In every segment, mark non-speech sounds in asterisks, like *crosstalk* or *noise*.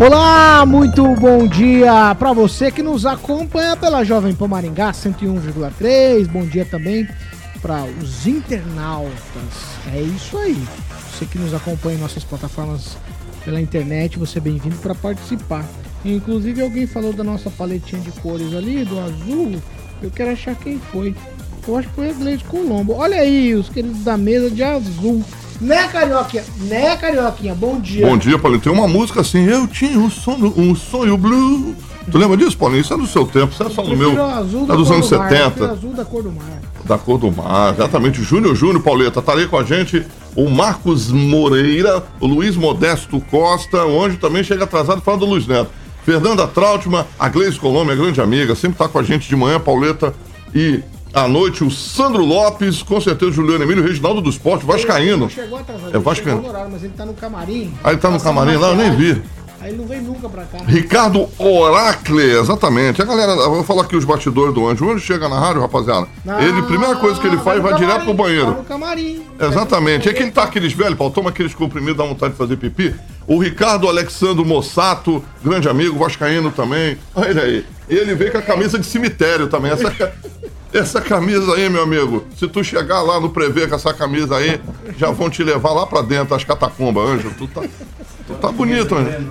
Olá, muito bom dia para você que nos acompanha pela Jovem Pan Maringá 101,3. Bom dia também para os internautas. É isso aí. Você que nos acompanha em nossas plataformas pela internet, você é bem-vindo para participar. Inclusive alguém falou da nossa paletinha de cores ali, do azul. Eu quero achar quem foi. Eu acho que foi a Gleide Colombo. Olha aí, os queridos da mesa de azul. Né, Carioquinha? Né, Carioquinha? Bom dia. Bom dia, Paulinho. Tem uma música assim, eu tinha um sonho, um sonho blue. Tu lembra disso, Paulinho? Isso é do seu tempo, isso é só do meu. Azul É da dos anos do mar, 70. prefiro azul da cor do mar. Da cor do mar, exatamente. Júnior Júnior, Pauleta, tá ali com a gente o Marcos Moreira, o Luiz Modesto Costa, o Anjo também chega atrasado falando do Luiz Neto. Fernanda Trautmann, a Gleice Colombo, minha grande amiga, sempre tá com a gente de manhã, Pauleta, e à noite o Sandro Lopes, com certeza o Juliano Emílio, Reginaldo do Esporte, Vascaíno. Ele chegou atrasado, É ele Vascaíno. chegou no horário, mas ele tá no camarim. Ah, ele tá no camarim lá, eu nem vi. Aí ele não vem nunca pra cá. Ricardo Oracle, exatamente. A galera, eu vou falar aqui os bastidores do Anjo. O Anjo chega na rádio, rapaziada. ele, primeira coisa que ele faz, no vai direto pro banheiro. Vai no camarim. Exatamente. É que ele tá aqueles velhos, Paulo, toma aqueles comprimidos, dá vontade de fazer pipi. O Ricardo Alexandro Mossato, grande amigo, vascaíno também. Olha ele aí. Ele veio com a camisa de cemitério também. Essa, essa camisa aí, meu amigo, se tu chegar lá no prevê com essa camisa aí, já vão te levar lá pra dentro, as catacumbas, Anjo. Tu tá, tu tá bonito, Anjo.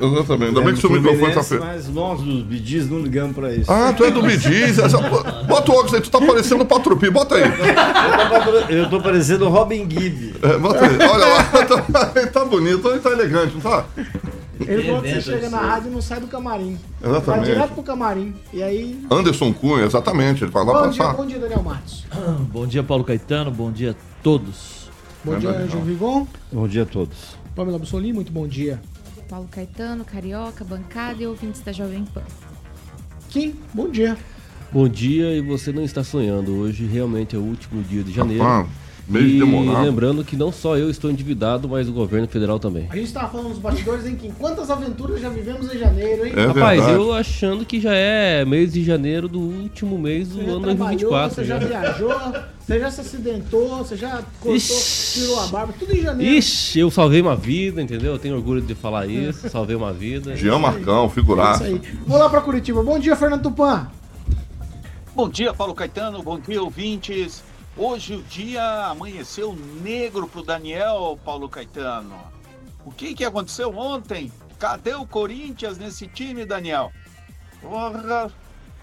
Exatamente. Ainda bem que seu microfone tá feio. Mas nós, dos bidis, não ligamos pra isso. Ah, tu é do Bidiz. Essa... Bota o óculos aí, tu tá parecendo o Patrupi, bota aí. Eu tô parecendo o Robin Gibb. É, bota aí. Olha lá, *laughs* tá, ele tá bonito, ele tá elegante, não tá? Ele falou que você chega na rádio e não sai do camarim. Exatamente. Vai direto pro camarim. E aí. Anderson Cunha, exatamente, ele vai lá Bom dia, bom dia, Daniel Matos. *clears throat* Bom dia, Paulo Caetano. Bom dia a todos. Bom dia, Anjo Vigon. Bom dia a todos. Pamela Bussolini, muito bom dia. Paulo Caetano, Carioca, bancada e ouvintes da Jovem Pan. Kim, bom dia. Bom dia e você não está sonhando. Hoje realmente é o último dia de janeiro. Ah, meio e demorado. lembrando que não só eu estou endividado, mas o governo federal também. A gente tava falando nos bastidores, hein, Kim? Quantas aventuras já vivemos em janeiro, hein? É Rapaz, verdade. eu achando que já é mês de janeiro do último mês do Você ano trabalhou, 2024. você já já. viajou, você já se acidentou, você já cortou, Ixi. tirou a barba, tudo em janeiro. Ixi, eu salvei uma vida, entendeu? Eu tenho orgulho de falar isso. Salvei uma vida. *laughs* Jean Marcão, É figuraço. isso aí. Vamos lá pra Curitiba. Bom dia, Fernando Tupan. Bom dia, Paulo Caetano. Bom dia, ouvintes. Hoje o dia amanheceu negro pro Daniel, Paulo Caetano. O que que aconteceu ontem? Cadê o Corinthians nesse time, Daniel? Porra,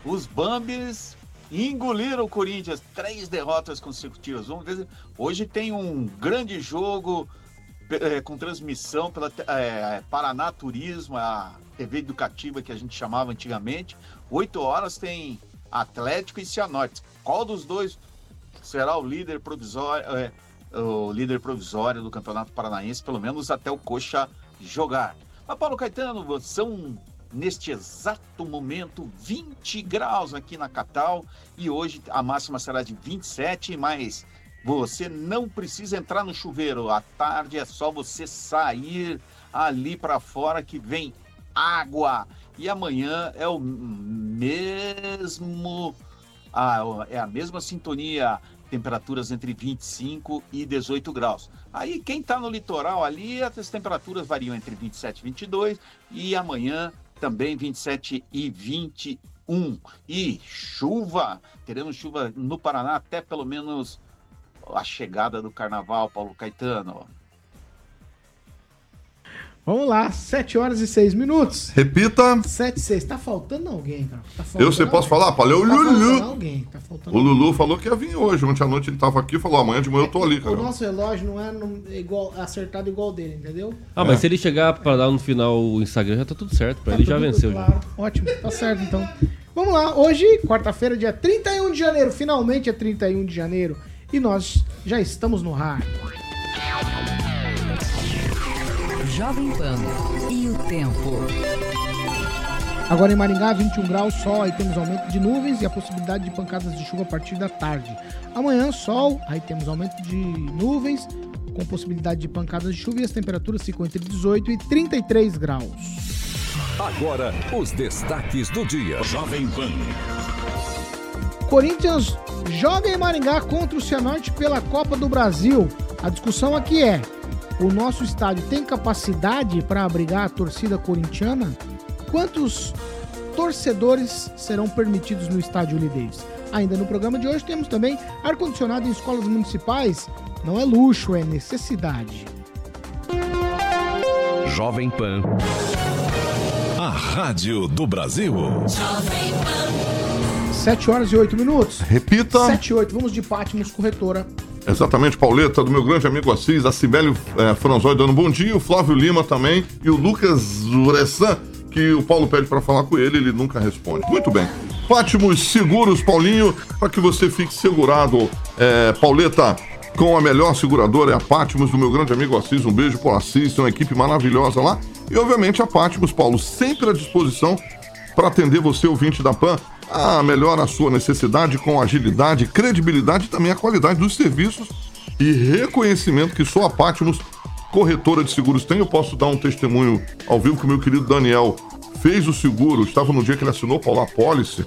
os Bambis engoliram o Corinthians. Três derrotas consecutivas. Vamos ver. Hoje tem um grande jogo eh, com transmissão pela eh, Paraná Turismo, a TV educativa que a gente chamava antigamente. Oito horas tem Atlético e Cianorte. Qual dos dois será o líder provisório, é, o líder provisório do Campeonato Paranaense, pelo menos até o Coxa jogar? Mas Paulo Caetano, são neste exato momento 20 graus aqui na capital e hoje a máxima será de 27, mas você não precisa entrar no chuveiro. À tarde é só você sair ali para fora que vem água. E amanhã é o mesmo. Ah, é a mesma sintonia. Temperaturas entre 25 e 18 graus. Aí, quem está no litoral ali, as temperaturas variam entre 27 e 22. E amanhã também 27 e 21. E chuva. Teremos chuva no Paraná até pelo menos a chegada do carnaval, Paulo Caetano. Vamos lá, 7 horas e 6 minutos. Repita. 7 e 6. Tá faltando alguém, cara. Tá faltando Eu sei, posso alguém. falar? Falei, o Tá faltando Lulu. alguém. Tá faltando O Lulu falou que ia vir hoje. Ontem à noite ele tava aqui e falou: amanhã de manhã eu tô ali, O cara. nosso relógio não é no- igual, acertado igual o dele, entendeu? Ah, mas se ele chegar pra dar no final o Instagram, já tá tudo certo. Pra ele já venceu. Já. Claro. Ótimo, tá certo então. Vamos lá, hoje, quarta-feira, dia 31 de janeiro. Finalmente é 31 de janeiro. E nós Já estamos no ar. Jovem Pan e o tempo. Agora em Maringá, 21 graus, sol, aí temos aumento de nuvens e a possibilidade de pancadas de chuva a partir da tarde. Amanhã, sol, aí temos aumento de nuvens, com possibilidade de pancadas de chuva e as temperaturas ficam entre 18 e 33 graus. Agora, os destaques do dia. Jovem Pan. Corinthians joga em Maringá contra o Cianorte pela Copa do Brasil. A discussão aqui é: o nosso estádio tem capacidade para abrigar a torcida corintiana? Quantos torcedores serão permitidos no estádio Davis? Ainda no programa de hoje temos também ar-condicionado em escolas municipais. Não é luxo, é necessidade. Jovem Pan. A Rádio do Brasil. 7 horas e 8 minutos. Repita. 7 e 8. Vamos de Patmos Corretora. Exatamente, Pauleta, do meu grande amigo Assis, a Cibélio é, Franzói dando um bom dia, o Flávio Lima também e o Lucas Zuressan, que o Paulo pede para falar com ele, ele nunca responde. Muito bem. Fátimos Seguros, Paulinho, para que você fique segurado, é, Pauleta, com a melhor seguradora, é a Pátimos, do meu grande amigo Assis. Um beijo pro Assis, uma equipe maravilhosa lá. E, obviamente, a Pátimos, Paulo, sempre à disposição para atender você, ouvinte da PAN, a melhor a sua necessidade com agilidade, credibilidade e também a qualidade dos serviços e reconhecimento que só a Pátimos, corretora de seguros, tem. Eu posso dar um testemunho ao vivo que o meu querido Daniel fez o seguro, estava no dia que ele assinou Paulo Policy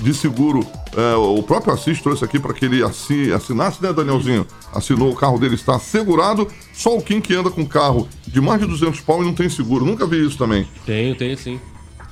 de seguro. É, o próprio Assis trouxe aqui para que ele assi- assinasse, né, Danielzinho? Assinou, o carro dele está segurado. Só o Kim que anda com carro de mais de 200 pau e não tem seguro. Nunca vi isso também. Tenho, tenho sim.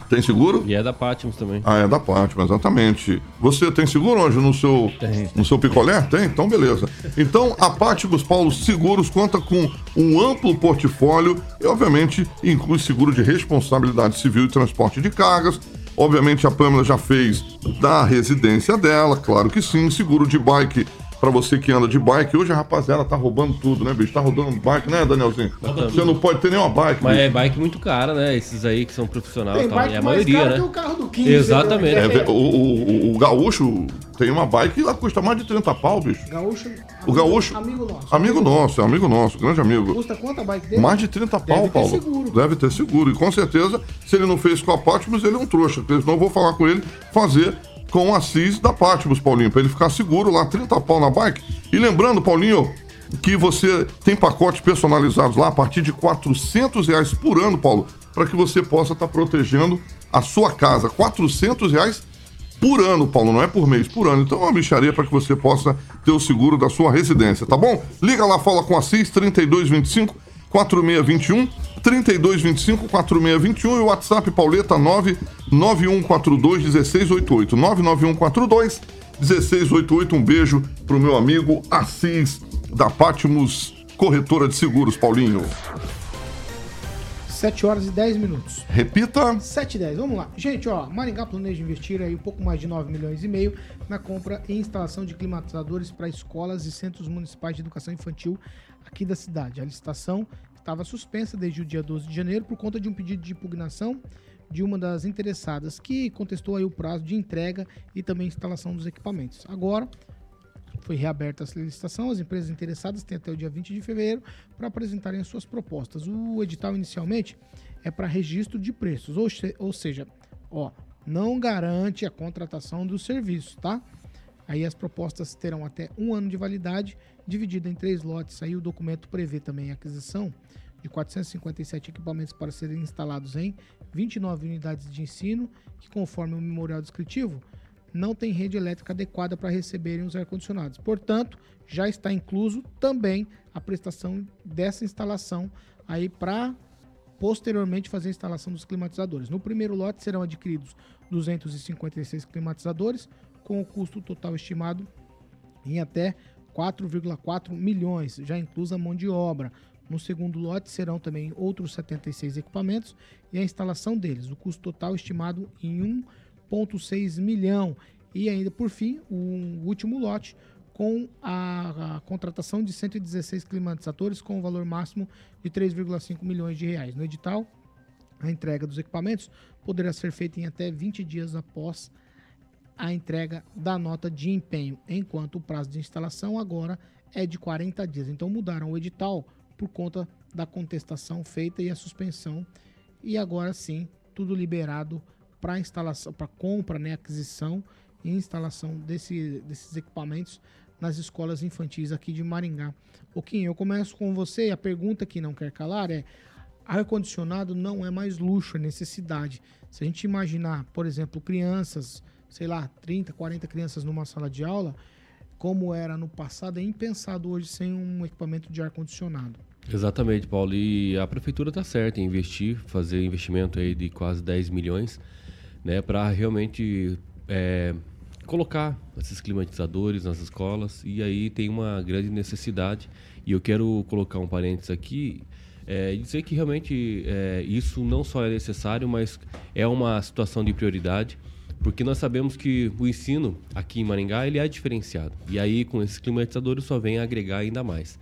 Tem seguro? E é da Patmos também. Ah, é da Pátima, exatamente. Você tem seguro hoje no seu, Tem. no seu picolé? Tem? Então, beleza. Então, a Pátimos Paulo Seguros conta com um amplo portfólio e, obviamente, inclui seguro de responsabilidade civil e transporte de cargas. Obviamente, a Pamela já fez da residência dela, claro que sim. Seguro de bike para você que anda de bike. Hoje a rapaziada tá roubando tudo, né, bicho? Tá rodando bike, né, Danielzinho? Você não pode ter nenhuma bike, Mas bicho. é bike muito cara, né? Esses aí que são profissionais Tem tal. bike E a mais maioria, caro né? que o carro do 15. Exatamente. né? É, o, o, o- o gaúcho tem uma bike que ela custa mais de 30 pau, bicho. Gaúcho. O gaúcho. Amigo nosso. Amigo nosso, é amigo nosso, grande amigo. Custa quanto a bike dele? Mais de 30 pau, Deve ter Paulo. seguro. Deve ter seguro. E com certeza, se ele não fez com a Patmos, ele é um trouxa. Porque senão eu vou falar com ele fazer com o Assis da Patmos, Paulinho, pra ele ficar seguro lá, 30 pau na bike. E lembrando, Paulinho, que você tem pacotes personalizados lá a partir de 400 reais por ano, Paulo, para que você possa estar protegendo a sua casa. 400 reais por ano, Paulo, não é por mês, por ano. Então é uma bicharia para que você possa ter o seguro da sua residência, tá bom? Liga lá, fala com a Assis, 3225 4621, 3225 4621 e o WhatsApp Pauleta 99142 1688, 99142 1688. Um beijo pro meu amigo Assis da Patmos Corretora de Seguros, Paulinho. 7 horas e 10 minutos. Repita. 7 e 10, vamos lá. Gente, ó, Maringá planeja investir aí um pouco mais de 9 milhões e meio na compra e instalação de climatizadores para escolas e centros municipais de educação infantil aqui da cidade. A licitação estava suspensa desde o dia 12 de janeiro por conta de um pedido de impugnação de uma das interessadas que contestou aí o prazo de entrega e também instalação dos equipamentos. Agora, foi reaberta essa licitação, as empresas interessadas têm até o dia 20 de fevereiro para apresentarem as suas propostas. O edital inicialmente é para registro de preços, ou, ou seja, ó, não garante a contratação dos serviços, tá? Aí as propostas terão até um ano de validade, dividida em três lotes. Aí o documento prevê também a aquisição de 457 equipamentos para serem instalados em 29 unidades de ensino, que conforme o memorial descritivo, não tem rede elétrica adequada para receberem os ar-condicionados. Portanto, já está incluso também a prestação dessa instalação aí para posteriormente fazer a instalação dos climatizadores. No primeiro lote serão adquiridos 256 climatizadores, com o custo total estimado em até 4,4 milhões, já inclusa mão de obra. No segundo lote serão também outros 76 equipamentos e a instalação deles, o custo total estimado em 1,6 milhão. E ainda por fim, o último lote com a, a contratação de 116 climatizadores com o valor máximo de 3,5 milhões de reais. No edital, a entrega dos equipamentos poderá ser feita em até 20 dias após a entrega da nota de empenho, enquanto o prazo de instalação agora é de 40 dias. Então mudaram o edital por conta da contestação feita e a suspensão. E agora sim, tudo liberado para instalação, para compra, né, aquisição e instalação desse, desses equipamentos nas escolas infantis aqui de Maringá. Kim, eu começo com você a pergunta que não quer calar é: ar-condicionado não é mais luxo, é necessidade. Se a gente imaginar, por exemplo, crianças, sei lá, 30, 40 crianças numa sala de aula, como era no passado, é impensado hoje sem um equipamento de ar-condicionado. Exatamente, Paulo. E a prefeitura está certa em investir, fazer investimento aí de quase 10 milhões, né, para realmente é, colocar esses climatizadores nas escolas. E aí tem uma grande necessidade. E eu quero colocar um parênteses aqui é, dizer que realmente é, isso não só é necessário, mas é uma situação de prioridade, porque nós sabemos que o ensino aqui em Maringá ele é diferenciado. E aí com esses climatizadores só vem agregar ainda mais.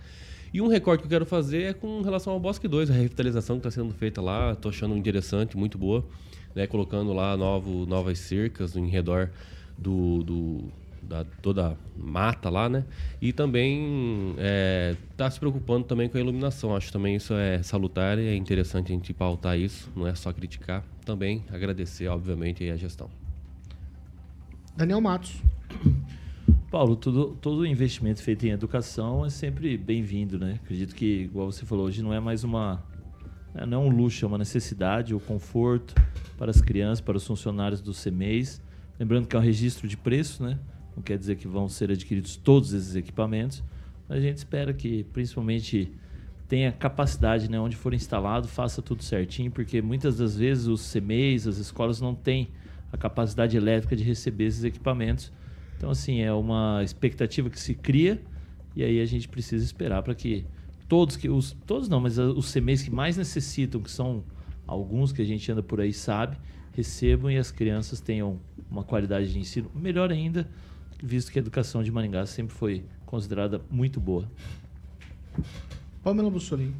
E um recorte que eu quero fazer é com relação ao Bosque 2, a revitalização que está sendo feita lá, estou achando interessante, muito boa, né, colocando lá novo, novas cercas em redor do, do da toda mata lá, né? E também está é, tá se preocupando também com a iluminação. Acho também isso é salutar e é interessante a gente pautar isso, não é só criticar. Também agradecer, obviamente, a gestão. Daniel Matos. Paulo, tudo, todo investimento feito em educação é sempre bem-vindo, né? Acredito que, igual você falou, hoje não é mais uma. Né, não é um luxo, é uma necessidade, o conforto para as crianças, para os funcionários do CMEIs. Lembrando que é um registro de preço, né? Não quer dizer que vão ser adquiridos todos esses equipamentos, a gente espera que, principalmente, tenha capacidade, né, onde for instalado, faça tudo certinho, porque muitas das vezes os CMEs, as escolas não têm a capacidade elétrica de receber esses equipamentos. Então, assim, é uma expectativa que se cria e aí a gente precisa esperar para que todos que os todos não, mas os CMEs que mais necessitam, que são alguns que a gente anda por aí sabe, recebam e as crianças tenham uma qualidade de ensino melhor ainda visto que a educação de Maringá sempre foi considerada muito boa. Pamela Bussolini.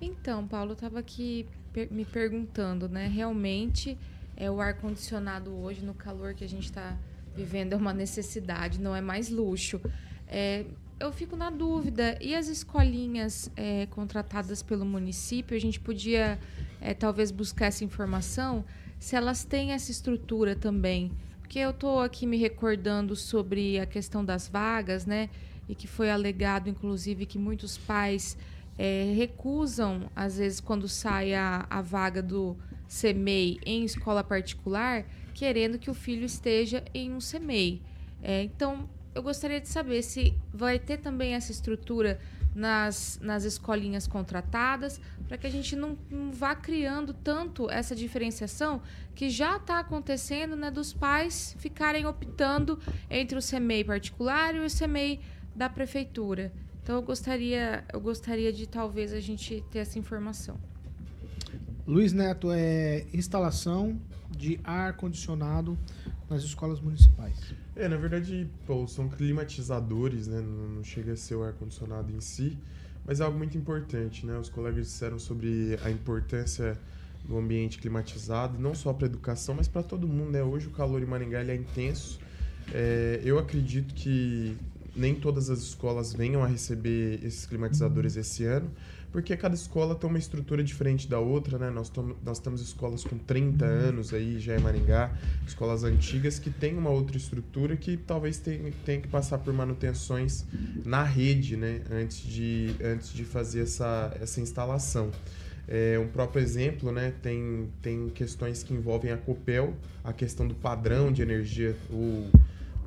Então, Paulo, eu estava aqui me perguntando, né? Realmente, é o ar-condicionado hoje, no calor que a gente está vivendo, é uma necessidade, não é mais luxo. É, eu fico na dúvida, e as escolinhas é, contratadas pelo município, a gente podia é, talvez buscar essa informação, se elas têm essa estrutura também porque eu estou aqui me recordando sobre a questão das vagas, né? E que foi alegado, inclusive, que muitos pais é, recusam, às vezes, quando sai a, a vaga do CMEI em escola particular, querendo que o filho esteja em um CMEI. É, então, eu gostaria de saber se vai ter também essa estrutura nas, nas escolinhas contratadas, para que a gente não, não, vá criando tanto essa diferenciação que já está acontecendo né, dos pais ficarem optando entre o CMEI particular e o CMEI da prefeitura. Então eu gostaria, eu gostaria de talvez a gente ter essa informação. Luiz Neto, é instalação de ar condicionado nas escolas municipais. É, na verdade, pô, são climatizadores, né? Não, não chega a ser o ar-condicionado em si, mas é algo muito importante, né? Os colegas disseram sobre a importância do ambiente climatizado, não só para a educação, mas para todo mundo, né? Hoje o calor em Maringá é intenso. É, eu acredito que nem todas as escolas venham a receber esses climatizadores esse ano, porque cada escola tem uma estrutura diferente da outra, né? Nós, nós temos escolas com 30 anos aí, já em Maringá, escolas antigas que têm uma outra estrutura que talvez tenha, tenha que passar por manutenções na rede, né? Antes de, antes de fazer essa, essa instalação. É, um próprio exemplo, né, tem, tem questões que envolvem a COPEL, a questão do padrão de energia, o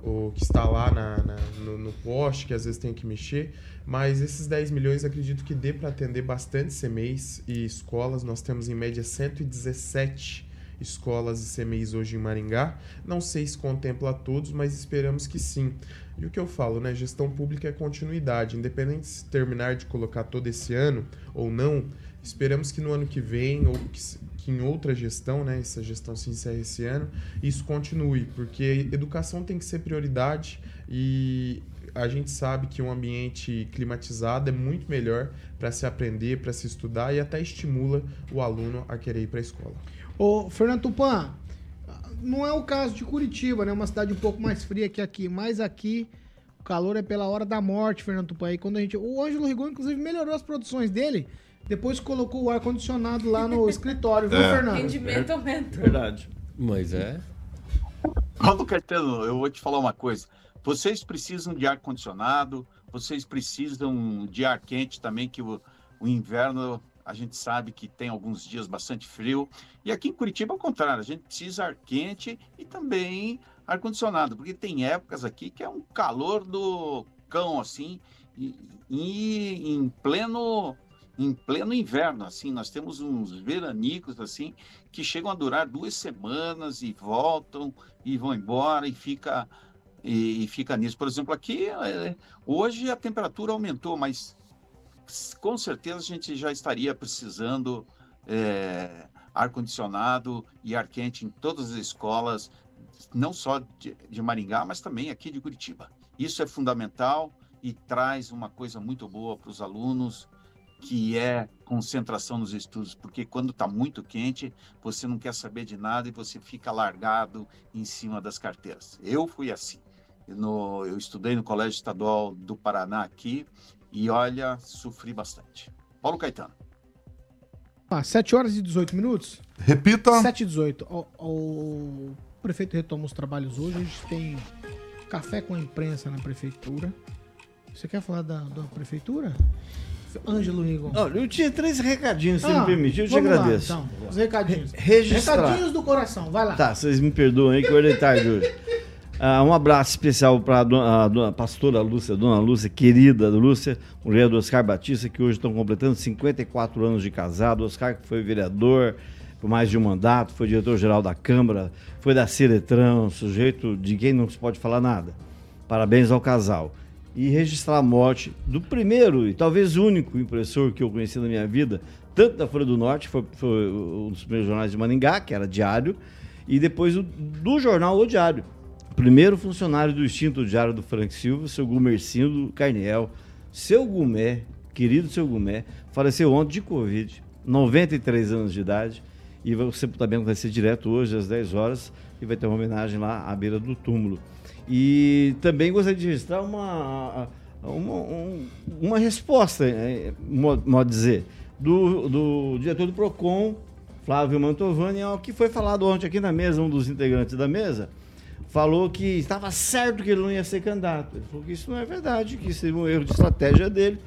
o que está lá na, na no, no, poste, que às vezes tem que mexer. Mas esses 10 milhões acredito que dê para atender bastante CMEs e escolas. Nós temos em média 117 escolas e CMEs hoje em Maringá. Não sei se contempla todos, mas esperamos que sim. E o que eu falo, né? Gestão pública é continuidade. Independente se terminar de colocar todo esse ano ou não, esperamos que no ano que vem, ou que, que em outra gestão, né, essa gestão se encerre esse ano, isso continue, porque educação tem que ser prioridade e a gente sabe que um ambiente climatizado é muito melhor para se aprender, para se estudar e até estimula o aluno a querer ir para a escola. Ô, Fernando Tupan, não é o caso de Curitiba, né? Uma cidade um pouco mais fria que aqui, mas aqui calor é pela hora da morte, Fernando Tupaí. Quando a gente, o Ângelo Rigon, inclusive, melhorou as produções dele. Depois colocou o ar-condicionado lá no escritório, viu, É. Fernando? Rendimento aumentou. Verdade. Mas é. Paulo Caetano, eu vou te falar uma coisa. Vocês precisam de ar-condicionado, vocês precisam de ar quente também, que o, o inverno a gente sabe que tem alguns dias bastante frio. E aqui em Curitiba, ao contrário, a gente precisa ar quente e também ar-condicionado, porque tem épocas aqui que é um calor do cão, assim, e, e em pleno em pleno inverno, assim, nós temos uns veranicos, assim, que chegam a durar duas semanas e voltam e vão embora e fica e, e fica nisso. Por exemplo, aqui eh, hoje a temperatura aumentou, mas com certeza a gente já estaria precisando eh, ar condicionado e ar quente em todas as escolas, não só de, de Maringá, mas também aqui de Curitiba. Isso é fundamental e traz uma coisa muito boa para os alunos, que é concentração nos estudos, porque quando está muito quente, você não quer saber de nada e você fica largado em cima das carteiras. Eu fui assim. No, eu estudei no Colégio Estadual do Paraná aqui e olha, sofri bastante. Paulo Caetano. Ah, 7 horas e 18 minutos? Repita. 7 e 18. O, o prefeito retoma os trabalhos hoje. A gente tem café com a imprensa na prefeitura. Você quer falar da, da prefeitura? Ângelo. Olha, eu tinha três recadinhos, se Ah, me permitir, eu te vamos lá, agradeço. então, os recadinhos. Registrar. Recadinhos do coração, vai lá. Tá, vocês me perdoam aí que eu olhei tarde hoje. *laughs* Ah, um abraço especial para a a pastora Lúcia, dona Lúcia, querida Lúcia, mulher do Oscar Batista, que hoje estão completando 54 anos de casado. Oscar que foi vereador por mais de um mandato, foi diretor-geral da Câmara, foi da Ciretran, sujeito de quem não se pode falar nada. Parabéns ao casal. E registrar a morte do primeiro e talvez único impressor que eu conheci na minha vida, tanto da Folha do Norte, foi, foi um dos primeiros jornais de Maningá, que era diário, e depois o- do jornal O Diário. Primeiro funcionário do extinto Diário do Frank Silva, seu Gumercindo Carniel, seu Gumé, querido seu Gumé, faleceu ontem de Covid, 93 anos de idade, e o sepultamento vai ser direto hoje às 10 horas e vai ter uma homenagem lá à beira do túmulo. E também gostaria de registrar uma, uma, um- uma resposta, mo- modo dizer, do, do diretor do PROCON, Flávio Mantovani, ao que foi falado ontem aqui na mesa, um dos integrantes da mesa, falou que estava certo que ele não ia ser candidato. Ele falou que isso não é verdade, que isso é um erro de estratégia dele,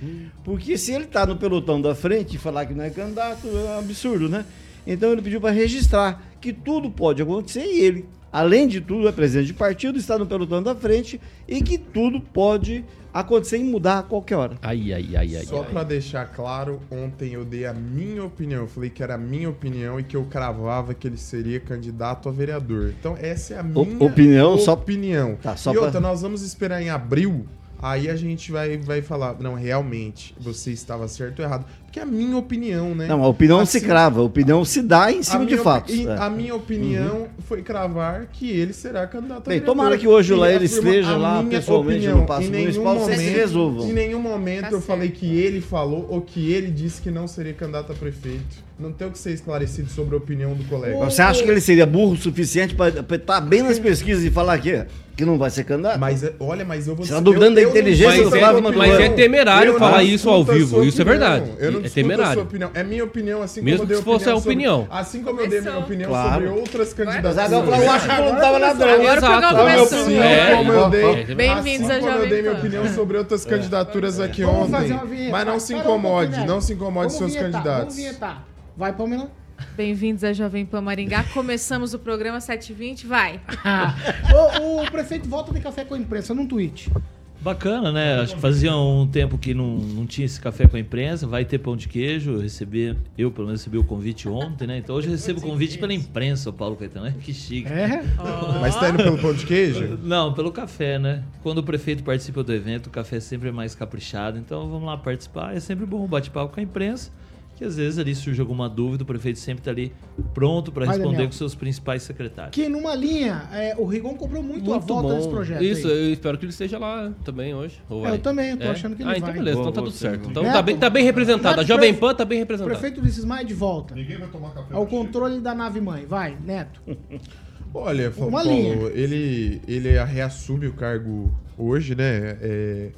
porque se ele está no pelotão da frente e falar que não é candidato, é um absurdo, né? Então ele pediu para registrar que tudo pode acontecer e ele, além de tudo, é presidente de partido, está no pelotão da frente e que tudo pode acontecer e mudar a qualquer hora. Ai, ai, ai, ai. Só pra deixar claro, ontem eu dei a minha opinião. Eu falei que era a minha opinião e que eu cravava que ele seria candidato a vereador. Então essa é a O- minha opinião, só- opinião. Tá, só e pra- outra, nós vamos esperar em abril. Aí a gente vai, vai falar, não, realmente, você estava certo ou errado. Porque é a minha opinião, né? Não, a opinião não se Assim, crava, a opinião se dá em a cima de fatos. opi- é. A minha opinião foi cravar que ele será candidato a Bem, vereador. tomara que hoje lá ele esteja a lá pessoalmente no em nenhum Municipal, vocês se momento- resolvam. Em nenhum momento Tá eu certo. falei que ele falou ou que ele disse que não seria candidato a prefeito. Não tem o que ser esclarecido sobre a opinião do colega. Você acha que ele seria burro o suficiente para estar bem nas pesquisas e falar que, que não vai ser candidato? Mas é- olha, mas eu vou Você tá duvidando da eu- eu inteligência do Flávio Mas opinião. é temerário Eu falar isso ao vivo, sua isso é opinião. verdade. Eu não É temerário. a sua opinião. É minha opinião, assim Mesmo como eu que dei fosse a opinião sobre- opinião. Assim como eu dei minha opinião Claro. sobre outras Mas candidaturas. agora eu eu acho que não tava ladrão. Agora começou. opinião, É, como eu dei, é. Bem-vindos assim a como eu Jovem dei minha Pan. opinião sobre outras candidaturas aqui ontem. Mas não se incomode, não se incomode seus candidatos. Vamos vinhetar. Vai, Pamela. Bem-vindos a Jovem Pan Maringá. Começamos o programa 7h20. Vai. *laughs* o, o prefeito volta de café com a imprensa num tweet. Bacana, né? Acho que fazia um tempo que não, não tinha esse café com a imprensa. Vai ter pão de queijo. Eu recebi, eu pelo menos recebi o convite ontem, né? Então hoje eu recebo o convite pela imprensa, o Paulo Caetano. né? Que chique. É? Mas tá indo pelo pão de queijo? Não, pelo café, né? Quando o prefeito participa do evento, o café sempre é mais caprichado. Então vamos lá participar. É sempre bom um bate-papo com a imprensa. Que às vezes ali surge alguma dúvida, o prefeito sempre tá ali pronto para Vai, responder Daniel. com seus principais secretários. Que numa linha, é, o Rigon cobrou muito, a Muito volta bom. desse projeto. Isso, aí. eu espero que ele esteja lá também hoje. ou É, vai? eu também, eu tô É? achando que ele Ah, então vai. beleza, então tá tudo sim, certo. Então Neto, tá bem, tá bem representado. A Jovem Pan tá bem O representada. prefeito Ulisses Maia de volta. Ninguém vai tomar café. Ao na China. controle da nave mãe. Vai, Neto. Olha, Paulo, linha. ele, ele reassume o cargo hoje, né? É,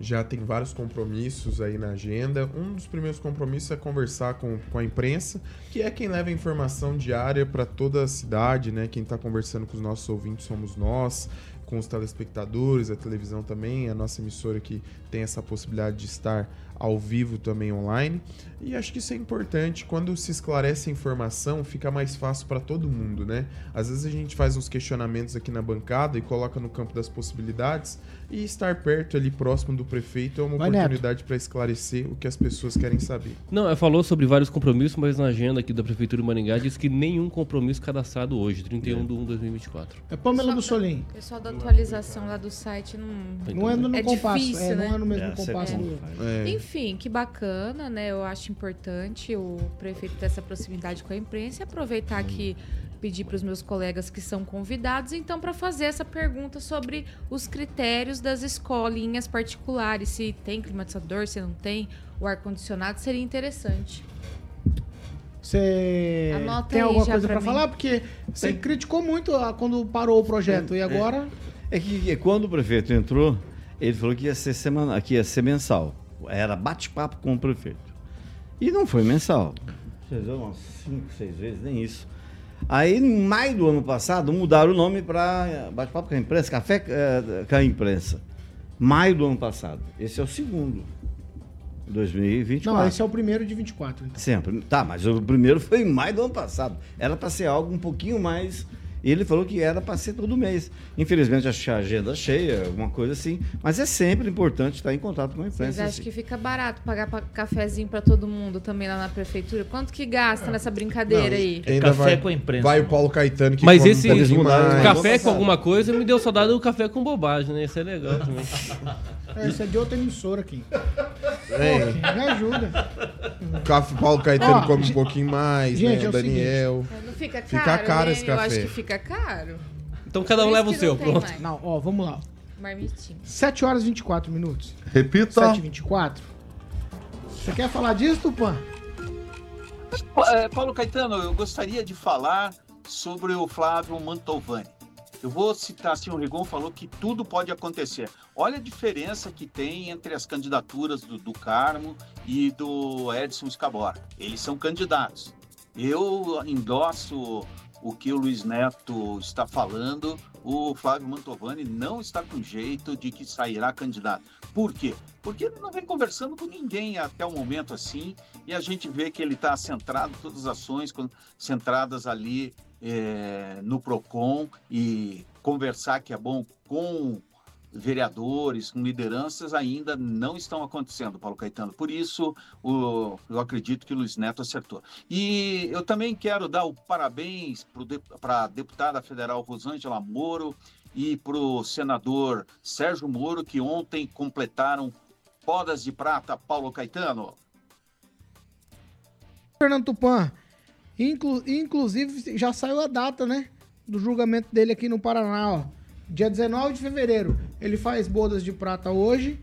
já tem vários compromissos aí na agenda. Um dos primeiros compromissos é conversar com, com a imprensa, que é quem leva a informação diária para toda a cidade, né? Quem está conversando com os nossos ouvintes somos nós, com os telespectadores, a televisão também, a nossa emissora que tem essa possibilidade de estar ao vivo também online. E acho que isso é importante. Quando se esclarece a informação, fica mais fácil para todo mundo, né? Às vezes a gente faz uns questionamentos aqui na bancada e coloca no campo das possibilidades. E estar perto ali, próximo do prefeito, é uma Vai, oportunidade para esclarecer o que as pessoas querem saber. Não, ela falou sobre vários compromissos, mas na agenda aqui da Prefeitura de Maringá diz que nenhum compromisso cadastrado hoje, 31 de 1 de 2024. É Pamela do Solim. Pessoal da atualização lá do site não. Não anda no é compasso. difícil, é, né? não é no mesmo É, compasso. É. Enfim, que bacana, né? Eu acho importante o prefeito ter essa proximidade com a imprensa e aproveitar aqui pedir para os meus colegas que são convidados, então, para fazer essa pergunta sobre os critérios das escolinhas particulares, se tem climatizador, se não tem, o ar-condicionado, seria interessante. Você Anota tem aí alguma já coisa mim. falar? Porque você criticou muito ah, quando parou o projeto. E agora. É que é, quando o prefeito entrou, ele falou que ia ser semana, que ia ser mensal. Era bate-papo com o prefeito. E não foi mensal. Vocês viram umas cinco, seis vezes, nem isso. Aí, em maio do ano passado, mudaram o nome para bate-papo com a imprensa, café eh, com a imprensa. Maio do ano passado. Esse é o segundo. 2024. Não, esse é o primeiro de 24. Então. Sempre. Tá, mas o primeiro foi em maio do ano passado. Era para ser algo um pouquinho mais. E ele falou que era para ser todo mês. Infelizmente, a agenda cheia, alguma coisa assim. Mas é sempre importante estar em contato com a Vocês imprensa. acham assim. que fica barato pagar pa- cafezinho para todo mundo também lá na prefeitura? Quanto que gasta nessa brincadeira aí? Ainda Café vai, com a imprensa. vai o Paulo Caetano que Mas esse um pouquinho mais. café com alguma coisa me deu saudade do café com bobagem, né? Isso é legal *laughs* também. É, Esse é de outra emissora aqui. É, Pô, me ajuda. café, Paulo Caetano Ó, come um pouquinho mais, gente, né? é o Daniel. Não fica caro? Fica caro né? esse Eu acho café. que fica caro. Então cada um leva o seu, pronto. mais. Não, ó, vamos lá. Marmitinha. 7 horas e 24 minutos. Repita. 7 e 24. Você quer falar disso, Tupã? É, Paulo Caetano, eu gostaria de falar sobre o Flávio Mantovani. Eu vou citar assim, o Rigon falou que tudo pode acontecer. Olha a diferença que tem entre as candidaturas do, do Carmo e do Edson Scabora. Eles são candidatos. Eu endosso o que o Luiz Neto está falando. O Flávio Mantovani não está com jeito de que sairá candidato. Por quê? Porque ele não vem conversando com ninguém até o momento assim, e a gente vê que ele está centrado, todas as ações centradas ali eh, no PROCON e conversar que é bom com vereadores, com lideranças, ainda não estão acontecendo, Paulo Caetano. Por isso, o- eu acredito que o Luiz Neto acertou. E eu também quero dar o parabéns para a deputada federal Rosângela Moro e para o senador Sérgio Moro, que ontem completaram podas de prata, Paulo Caetano. Fernando Tupan. Inclu- inclusive, já saiu a data, né? Do julgamento dele aqui no Paraná, ó. Dia 19 de fevereiro. Ele faz bodas de prata hoje.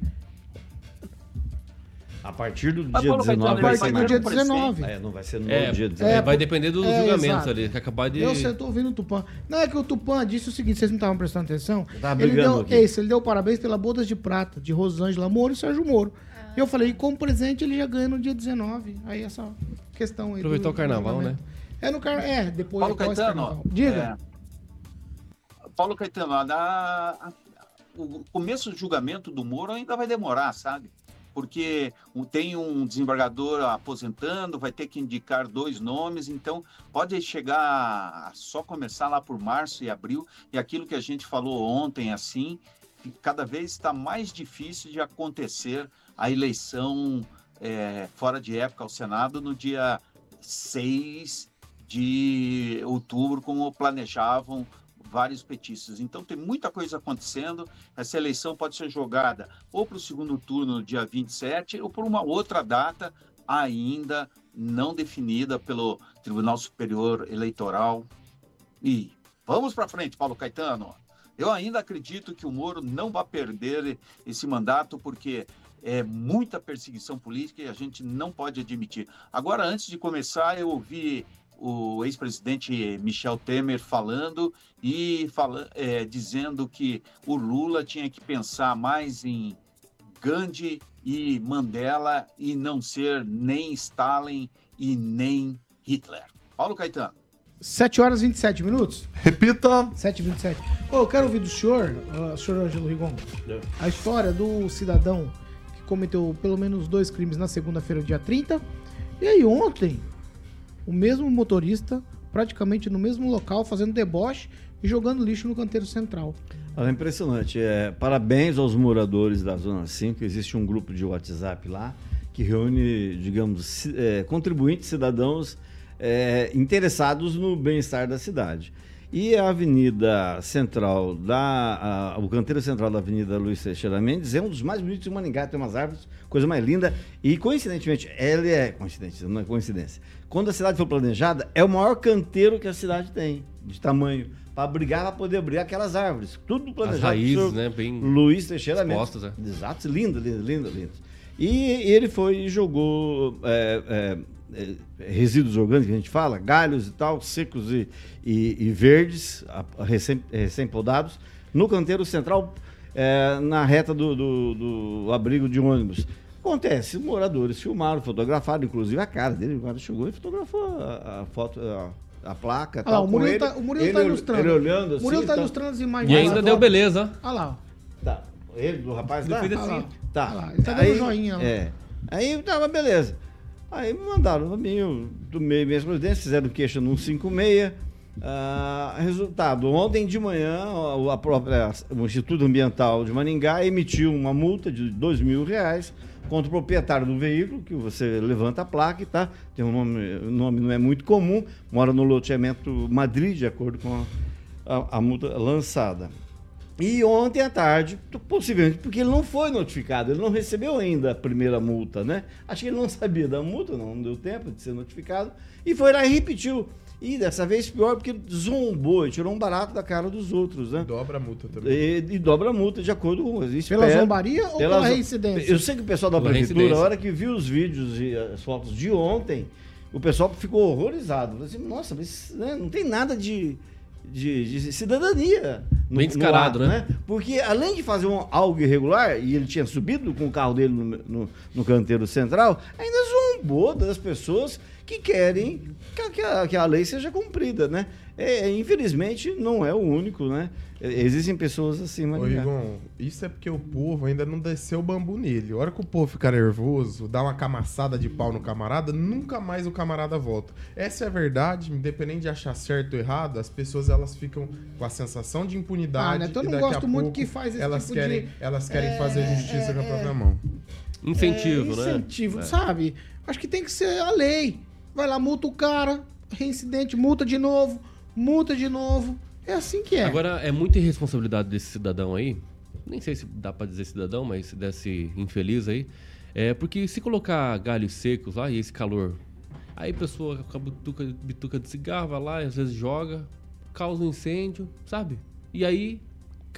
A partir do Mas, dia Paulo Caetano, 19 A vai partir ser do dia não 19. É, não vai ser no É, dia é, 19. vai depender dos é, julgamentos exato. ali, que acabar de... Eu sei, eu tô ouvindo o Tupã. Não, é que o Tupã disse o seguinte, vocês não estavam prestando atenção? Eu tava ele deu, aqui. esse, ele deu parabéns pela bodas de prata de Rosângela Moro e Sérgio Moro. E eu falei, como presente ele já ganha no dia 19. Aí essa questão aí. Aproveitar do- o carnaval, do né? julgamento. É no car... É, depois Paulo Caetano, carnaval. Diga. é, Paulo Caetano, a- a- o começo do julgamento do Moro ainda vai demorar, sabe? Porque tem um desembargador aposentando, vai ter que indicar dois nomes, então pode chegar só começar lá por março e abril, e aquilo que a gente falou ontem, assim, cada vez está mais difícil de acontecer a eleição é, fora de época ao Senado no dia 6 de outubro, como planejavam vários petistas. Então tem muita coisa acontecendo. Essa eleição pode ser jogada ou para o segundo turno no dia 27 ou por uma outra data ainda não definida pelo Tribunal Superior Eleitoral. E vamos para frente, Paulo Caetano. Eu ainda acredito que o Moro não vai perder esse mandato porque é muita perseguição política e a gente não pode admitir. Agora, antes de começar, eu ouvi o ex-presidente Michel Temer falando e fala, é, dizendo que o Lula tinha que pensar mais em Gandhi e Mandela e não ser nem Stalin e nem Hitler. Paulo Caetano. 7 horas e 27 minutos? Repita. 7 e 27. Ô, eu quero ouvir do senhor, uh, senhor Ângelo Rigon, a história do cidadão que cometeu pelo menos dois crimes na segunda-feira, dia 30. E aí, ontem, o mesmo motorista, praticamente no mesmo local, fazendo deboche e jogando lixo no canteiro central. É impressionante. É, parabéns aos moradores da Zona 5. Existe um grupo de WhatsApp lá que reúne, digamos, é, contribuintes cidadãos é, interessados no bem-estar da cidade. E a Avenida Central da. a- o canteiro central da Avenida Luiz Teixeira Mendes é um dos mais bonitos de Maningá, tem umas árvores, coisa mais linda. E coincidentemente, ele é. Coincidência, não é coincidência. Quando a cidade foi planejada, é o maior canteiro que a cidade tem, de tamanho, para abrigar, para poder abrigar aquelas árvores. Tudo planejado. As raízes, né, bem Luiz Teixeira Mendes. expostas, é. Exato, lindo, lindo, lindo, lindo. E ele foi e jogou é, é, resíduos orgânicos, que a gente fala, galhos e tal, secos e, e- e verdes, a- recém- recém-podados, no canteiro central, é, na reta do, do- do abrigo de ônibus. Acontece, os moradores filmaram, fotografaram, inclusive a cara dele, o cara chegou e fotografou a, a foto, a, a placa. Lá, tal, o Murilo ele, tá, o Murilo ele, tá ol- ilustrando. Ele olhando assim. O Murilo tá tal. ilustrando as imagens. E ainda deu beleza. Olha lá. Tá. Ele, do rapaz Ele lá? fez Olha assim. lá. Tá. Olha lá, ele tá dando joinha lá. É. Aí tava beleza. Aí me mandaram mim, eu tomei minhas providências, fizeram queixa no 156. Ah, resultado, ontem de manhã, a própria, o Instituto Ambiental de Maningá emitiu uma multa de dois mil reais contra o proprietário do veículo, que você levanta a placa e tá, tem um nome, o nome não é muito comum, mora no loteamento Madrid, de acordo com a, a- a multa lançada. E ontem à tarde, possivelmente porque ele não foi notificado, ele não recebeu ainda a primeira multa, né? Acho que ele não *laughs* sabia da multa, não deu tempo de ser notificado, e foi lá e repetiu. E dessa vez pior, porque zombou e tirou um barato da cara dos outros, né? Dobra a multa também. E, e dobra a multa de acordo com isso. Pela zombaria ou pela zo- reincidência? Eu sei que o pessoal da Pela prefeitura, a hora que viu os vídeos e as fotos de ontem, o pessoal ficou horrorizado. Falou assim, nossa, mas né, não tem nada de, de, de cidadania. No- Bem no descarado, ato, né? Porque além de fazer um, algo irregular, e ele tinha subido com o carro dele no, no, no canteiro central, ainda zombou das pessoas que querem que, a- que a, que a lei seja cumprida, né? É, infelizmente, não é o único, né? É, Existem pessoas assim, mas... Ô, Igor, isso é porque o povo ainda não desceu o bambu nele. A hora que o povo fica nervoso, dá uma camaçada de pau no camarada, nunca mais o camarada volta. Essa é a verdade, independente de achar certo ou errado, as pessoas elas ficam com a sensação de impunidade. Ah, Neto, eu e não gosto muito pouco que faz esse elas tipo querem, de- Elas querem É, fazer justiça é, com a é. própria mão. Incentivo, é, né? Incentivo, É. sabe? Acho que tem que ser a lei. Vai lá, multa o cara, reincidente, multa de novo, multa de novo. É assim que é. Agora, é muita irresponsabilidade desse cidadão aí. Nem sei se dá pra dizer cidadão, mas desse infeliz aí. É porque se colocar galhos secos lá e esse calor, aí a pessoa com a bituca, bituca de cigarro vai lá e às vezes joga, causa um incêndio, sabe? E aí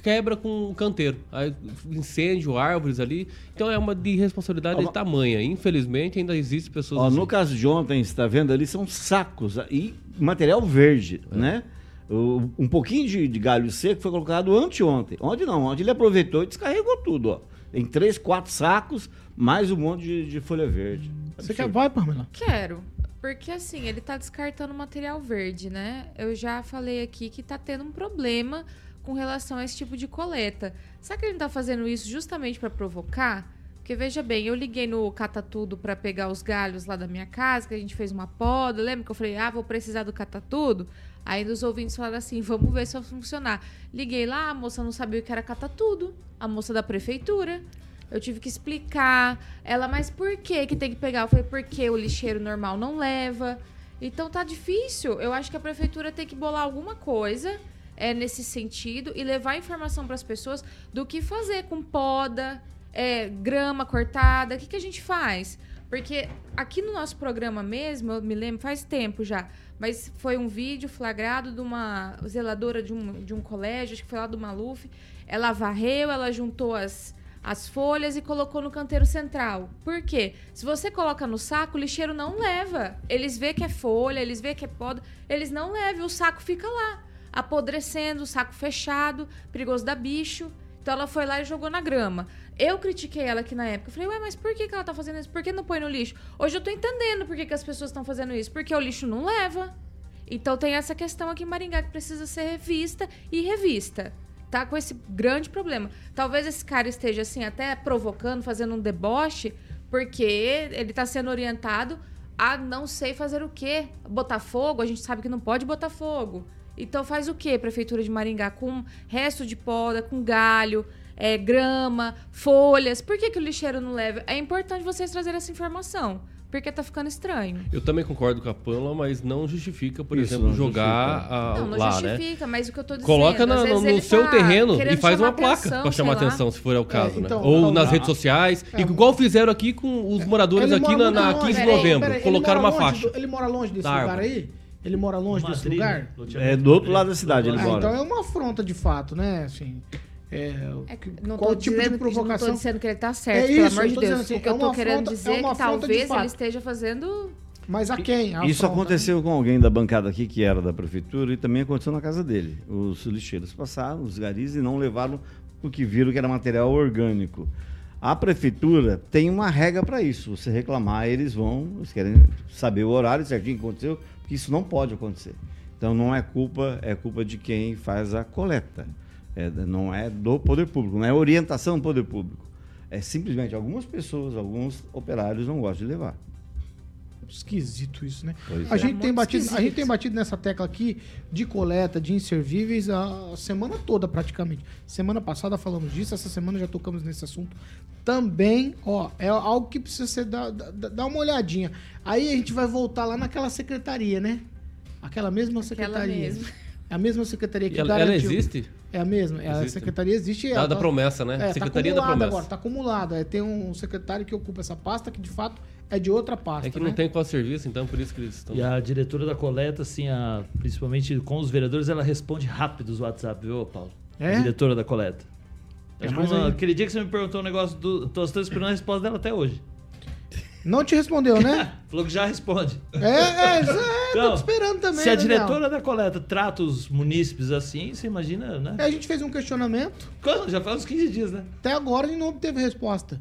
quebra com o canteiro. Aí incêndio, árvores ali. Então é uma de irresponsabilidade de tamanha. Infelizmente ainda existe pessoas Ó, assim. no caso de ontem, você está vendo ali, são sacos e material verde, né? O- um pouquinho de, de galho seco foi colocado anteontem. Ontem não, ontem ele aproveitou e descarregou tudo, ó. Tem três, quatro sacos, mais um monte de, de folha verde. Você quer vai, Pamela? Quero. Porque assim, ele tá descartando material verde, né? Eu já falei aqui que tá tendo um problema com relação a esse tipo de coleta. Será que ele não tá fazendo isso justamente para provocar? Porque veja bem, eu liguei no Cata Tudo para pegar os galhos lá da minha casa, que a gente fez uma poda. Lembra que eu falei, ah, vou precisar do Cata Tudo? Aí os ouvintes falaram assim, vamos ver se vai funcionar. Liguei lá, a moça não sabia o que era Cata Tudo. A moça da prefeitura. Eu tive que explicar. Ela, mas por que que tem que pegar? Eu falei, porque o lixeiro normal não leva. Então tá difícil. Eu acho que a prefeitura tem que bolar alguma coisa é, nesse sentido e levar informação para as pessoas do que fazer com poda, é, grama cortada. O que, que a gente faz? Porque aqui no nosso programa mesmo, eu me lembro, faz tempo já, mas foi um vídeo flagrado de uma zeladora de um, de um colégio, acho que foi lá do Maluf. Ela varreu, ela juntou as, as folhas e colocou no canteiro central. Por quê? Se você coloca no saco, o lixeiro não leva. Eles vê que é folha, eles vê que é poda, eles não levam, o saco fica lá, apodrecendo, saco fechado, perigoso dar bicho. Então ela foi lá e jogou na grama. Eu critiquei ela aqui na época. Falei, ué, mas por que, que ela tá fazendo isso? Por que não põe no lixo? Hoje eu tô entendendo por que, que as pessoas estão fazendo isso. Porque o lixo não leva. Então tem essa questão aqui em Maringá que precisa ser revista e revista. Tá com esse grande problema. Talvez esse cara esteja assim, até provocando, fazendo um deboche, porque ele tá sendo orientado a não sei fazer o quê. Botar fogo, a gente sabe que não pode botar fogo. Então faz o quê, Prefeitura de Maringá? Com resto de poda, com galho, é, grama, folhas. Por que, que o lixeiro não leva? É importante vocês trazerem essa informação. Porque tá ficando estranho. Eu também concordo com a Pamela, mas não justifica, por Isso, exemplo, não jogar justifica. a- Não, não lá, né? justifica, mas o que eu tô dizendo... Coloca na- no, ele seu tá terreno e faz uma chamar placa atenção, pra chamar lá. atenção, se for é o caso, então, né? Ou não, nas não. redes sociais. É, igual fizeram aqui com os moradores Ele aqui na, na longe. 15 de novembro. peraí, Colocaram uma longe faixa. do- ele mora longe desse lugar aí? Ele mora longe desse Madrid, lugar? né? É do outro lado da cidade ele Ah, mora. então é uma afronta de fato, né? Assim, é, É que que- não qual tô tipo dizendo, de provocação? Não tô dizendo que ele tá certo, É pelo isso, amor de Deus. assim, o que é eu tô uma querendo afronta- dizer é é, que talvez ele esteja fazendo... Mas a quem? A Isso afronta, né? aconteceu com alguém da bancada aqui que era da prefeitura e também aconteceu na casa dele. Os lixeiros passaram, os garis, e não levaram porque viram que era material orgânico. A prefeitura tem uma regra para isso. Você reclamar, eles vão, eles querem saber o horário certinho que aconteceu, porque isso não pode acontecer. Então não é culpa, é culpa de quem faz a coleta. É, não é do poder público, não é orientação do poder público. É simplesmente algumas pessoas, alguns operários não gostam de levar. Esquisito isso, né? Pois A é. gente, tem muito batido, a gente tem batido nessa tecla aqui de coleta de inservíveis a semana toda, praticamente. Semana passada falamos disso, essa semana já tocamos nesse assunto. Também, ó, é algo que precisa ser dar da, da uma olhadinha. Aí a gente vai voltar lá naquela secretaria, né? Aquela mesma secretaria. mesma. É a mesma secretaria que E ela, ela garantiu- existe? É a mesma. É a Existe. secretaria existe. Da, ela da tá- promessa, né? é, Secretaria tá da promessa. agora, tá acumulada. É, tem um secretário que ocupa essa pasta que de fato é de outra pasta. É que né? não tem qual serviço, então por isso que eles estão. E a diretora da coleta, assim, a- principalmente com os vereadores, ela responde rápido os WhatsApp, viu, Paulo? É? A diretora da coleta. É, mas uma- Aquele dia que você me perguntou um negócio do. Tô, tô esperando a resposta dela até hoje. Não te respondeu, né? *laughs* Falou que já responde. É, é, é, tô Então, te esperando também. Se a né, diretora da coleta trata os munícipes assim, você imagina, né? É, A gente fez um questionamento, Quando? Já faz uns 15 dias, né? até agora e não obteve resposta.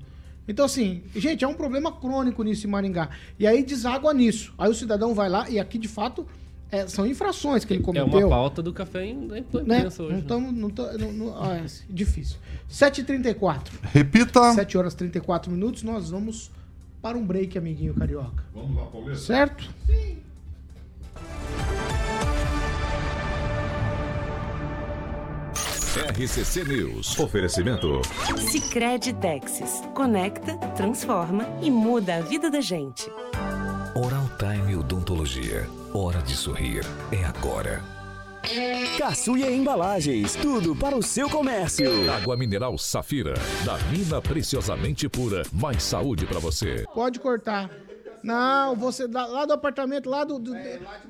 Então, assim, gente, é um problema crônico nisso em Maringá. E aí deságua nisso. Aí o cidadão vai lá, e aqui de fato é, são infrações que ele É cometeu. uma pauta do café em- né? hoje. Não né? estamos. Não tô- não- não- ah, é difícil. 7h34. Repita. 7 horas e 34 minutos, nós vamos para um break, amiguinho carioca. Vamos lá, Palmeiras. Certo? RCC News. Oferecimento. Sicredi Texas. Conecta, transforma e muda a vida da gente. Oral Time Odontologia. Hora de sorrir. É agora. Caçuia Embalagens, tudo para o seu comércio. Água mineral Safira. Da mina preciosamente pura. Mais saúde pra você. Pode cortar. Não, você dá- lá do apartamento, lá do, do-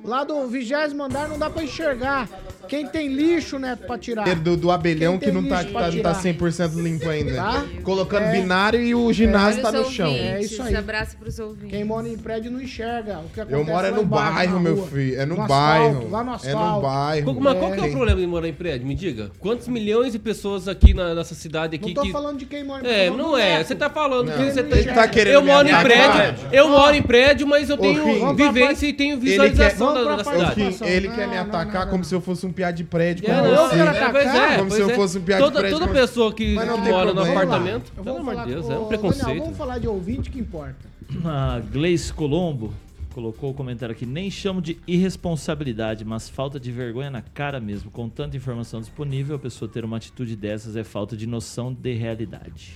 lá do vigésimo andar, não dá pra enxergar. Quem tem lixo, Neto, pra tirar? Do, do abelhão que não tá, tá- não tá tirar? 100% limpo ainda. Tá? Colocando É. binário e o ginásio Olha tá no chão. ouvintes, É isso aí. Abraço pros ouvintes. Quem mora em prédio não enxerga. O que Eu acontece moro é no bairro, na meu filho. É no, asfalto, bairro. Lá no é asfalto. no bairro. Mas qual que é o problema de morar em prédio? Me diga. Quantos milhões de pessoas aqui na, nessa cidade aqui Não tô que. falando de quem mora em É, tô falando não é. Você tá falando Não. que você tá. tá querendo eu moro em prédio. Eu moro em prédio, mas eu tenho Kim, vivência e tenho visualização quer- da, da cidade. Kim, ele Não, quer me não, atacar não, como se eu fosse um piá de prédio É, como não, você. é, pois é, Como se eu é. fosse um piá de toda, prédio, toda pessoa que, mora no apartamento, pelo amor falar de Deus, é um preconceito. Daniel, vamos falar de ouvinte que importa. A Gleice Colombo colocou o comentário aqui. Nem chamo de irresponsabilidade, mas falta de vergonha na cara mesmo. Com tanta informação disponível, a pessoa ter uma atitude dessas é falta de noção de realidade.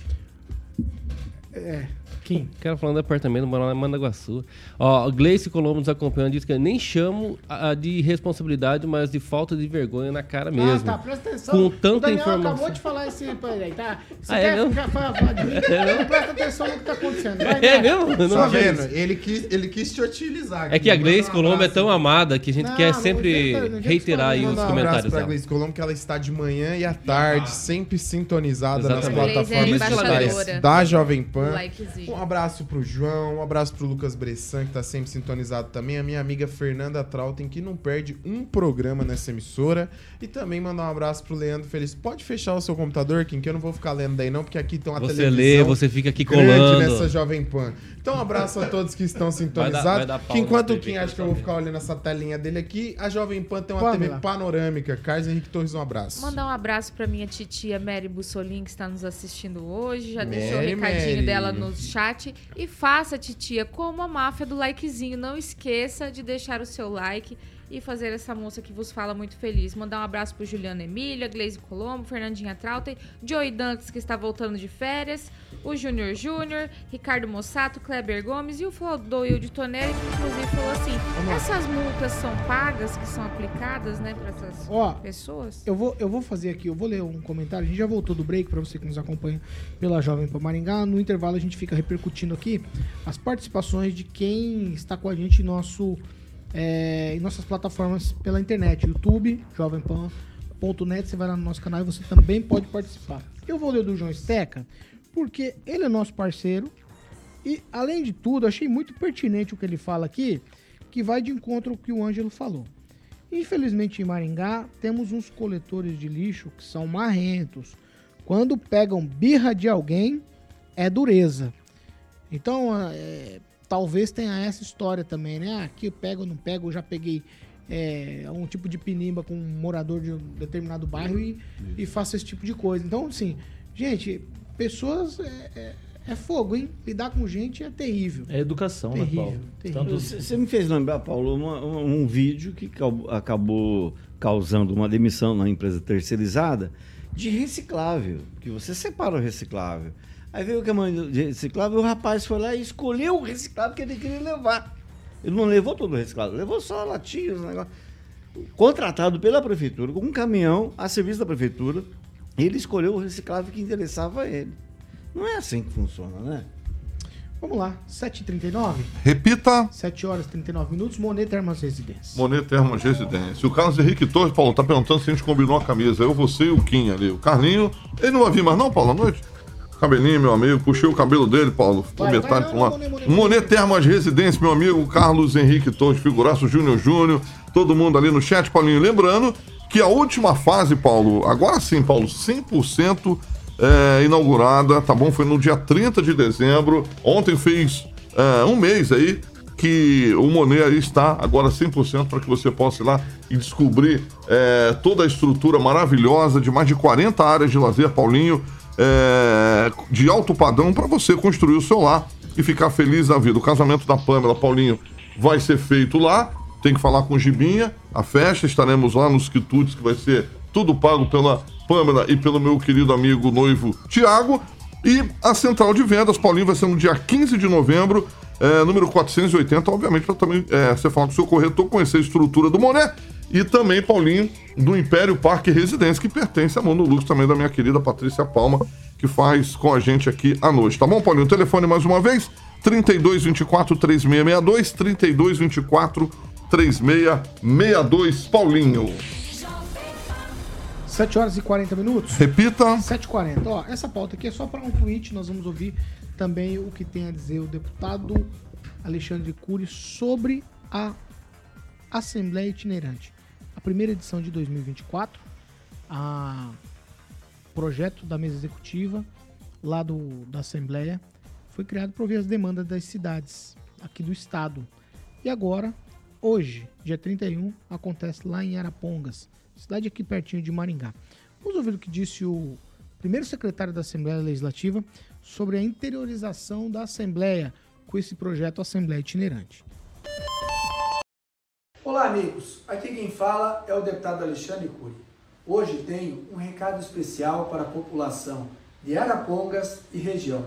É. Quem? O cara falando de apartamento, mora lá em Mandaguaçu. Ó, Gleice Colombo nos acompanhando, diz que eu nem chamo a, de responsabilidade, mas de falta de vergonha na cara mesmo. Ah, tá, presta atenção. Com o tanta Daniel informação. acabou de falar esse aí, tá? Você Ah, é quer mesmo? ficar de mim? *laughs* É? Presta atenção no que tá acontecendo. Vai, É Neto. mesmo? Não vi vendo? Ele quis, ele quis te utilizar. É que a. Gleice Colombo é tão amada que a gente Não, quer não sempre não adianta reiterar aí os Manda um comentários pra. Gleice Colombo, que ela está de manhã e à tarde, sempre sintonizada nas Exatamente. Gleice é plataformas digitais da Jovem do Likezinho. Um abraço pro João, um abraço pro Lucas Bressan, que tá sempre sintonizado também. A minha amiga Fernanda Trautem, que não perde um programa nessa emissora. E também mandar um abraço pro Leandro Feliz. Pode fechar o seu computador, Kim, que eu não vou ficar lendo daí não, porque aqui tem uma Você televisão lê, você fica aqui colando. nessa Jovem Pan. Então, um abraço a todos que estão sintonizados. vai dar que pausa enquanto na o Kim acha que eu vou ficar olhando essa telinha dele aqui, a Jovem Pan tem uma Pamela. TV panorâmica. Carlos Henrique Torres, um abraço. Mandar um abraço pra minha titia Mary Bussolin, que está nos assistindo hoje. Já Mary, deixou o recadinho Mary. dela no chat. E faça, titia, como a máfia do likezinho. Não esqueça de deixar o seu like e fazer essa moça que vos fala muito feliz. Mandar um abraço pro Juliana Emília, Gleise Colombo, Fernandinha Trautem, Joey Dantas, que está voltando de férias, o Júnior Júnior, Ricardo Mossato, Kleber Gomes e o Flodoil de Tonelli, que inclusive falou assim: essas multas são pagas, que são aplicadas, né, para essas Ó, pessoas? Eu vou, eu vou fazer aqui, eu vou ler um comentário. A gente já voltou do break para você que nos acompanha pela Jovem Pan Maringá. No intervalo a gente fica repercutindo aqui as participações de quem está com a gente nosso, é, em nossas plataformas pela internet, YouTube, jovempan.net. Você vai lá no nosso canal e você também pode participar. Eu vou ler do João Esteca, porque ele é nosso parceiro e, além de tudo, achei muito pertinente o que ele fala aqui, que vai de encontro ao que o Ângelo falou. Infelizmente, em Maringá, temos uns coletores de lixo que são marrentos. Quando pegam birra de alguém, é dureza. Então, é, talvez tenha essa história também, né? Ah, aqui eu pego ou não pego, eu já peguei é, um tipo de pinimba com um morador de um determinado bairro e, e faço esse tipo de coisa. Então, assim, gente, pessoas é, é- é fogo, hein? Lidar com gente é terrível. É educação, né, Terrível, Paulo? terrível. Tanto- Você me fez lembrar, Paulo, uma- um, um vídeo que acabou causando uma demissão na empresa terceirizada de reciclável, que você separa o reciclável. Aí veio o caminhão de reciclável, o rapaz foi lá e escolheu o reciclável que ele queria levar. Ele não levou todo o reciclável, levou só latinhas, negócio. Contratado pela prefeitura, com um caminhão a serviço da prefeitura, ele escolheu o reciclável que interessava a ele. Não é assim que funciona, né? Vamos lá, 7h39, Repita. 7 horas e 39 minutos, Monet Termas Residência. Monet Termas Residência. O Carlos Henrique Torres, Paulo, tá perguntando se a gente combinou a camisa. Eu, você e o Kim ali. O Carlinho, ele não vai vir mais não, Paulo, à noite? Cabelinho, meu amigo. Puxei o cabelo dele, Paulo. Ficou Vai, metade vai, não, lá. Monet, Termas Residência, meu amigo. Carlos Henrique Torres, figuraço, Júnior Júnior. Todo mundo ali no chat, Paulinho. Lembrando que a última fase, Paulo, agora sim, Paulo, 100% é, inaugurada, tá bom? Foi no dia 30 de dezembro. Ontem fez é, um mês aí que o Monet aí está agora 100% para que você possa ir lá e descobrir é, toda a estrutura maravilhosa de mais de 40 áreas de lazer, Paulinho, é, de alto padrão para você construir o seu lar e ficar feliz na vida. O casamento da Pamela, Paulinho, vai ser feito lá. Tem que falar com o Gibinha, a festa, estaremos lá nos quitutes, que vai ser tudo pago pela Pamela e pelo meu querido amigo noivo Tiago. E a central de vendas, Paulinho, vai ser no dia 15 de novembro, é, número 480, obviamente, para também é, você falar com o seu corretor, conhecer a estrutura do Monet. E também, Paulinho, do Império Parque Residência, que pertence a Monolux, também da minha querida Patrícia Palma, que faz com a gente aqui à noite. Tá bom, Paulinho? O telefone mais uma vez: 3224 3662, 3224 3662, Paulinho. 7 horas e 40 minutos. Repita. 7h40. Ó, essa pauta aqui é só para um tweet. Nós vamos ouvir também o que tem a dizer o deputado Alexandre Cury sobre a Assembleia Itinerante. A primeira edição de 2024, a projeto da mesa executiva lá do, da Assembleia foi criado para ouvir as demandas das cidades aqui do estado. E agora, hoje, dia 31, acontece lá em Arapongas, cidade aqui pertinho de Maringá. Vamos ouvir o que disse o primeiro secretário da Assembleia Legislativa sobre a interiorização da Assembleia com esse projeto Assembleia Itinerante. Olá, amigos. Aqui quem fala é o deputado Alexandre Cury. Hoje tenho um recado especial para a população de Arapongas e região.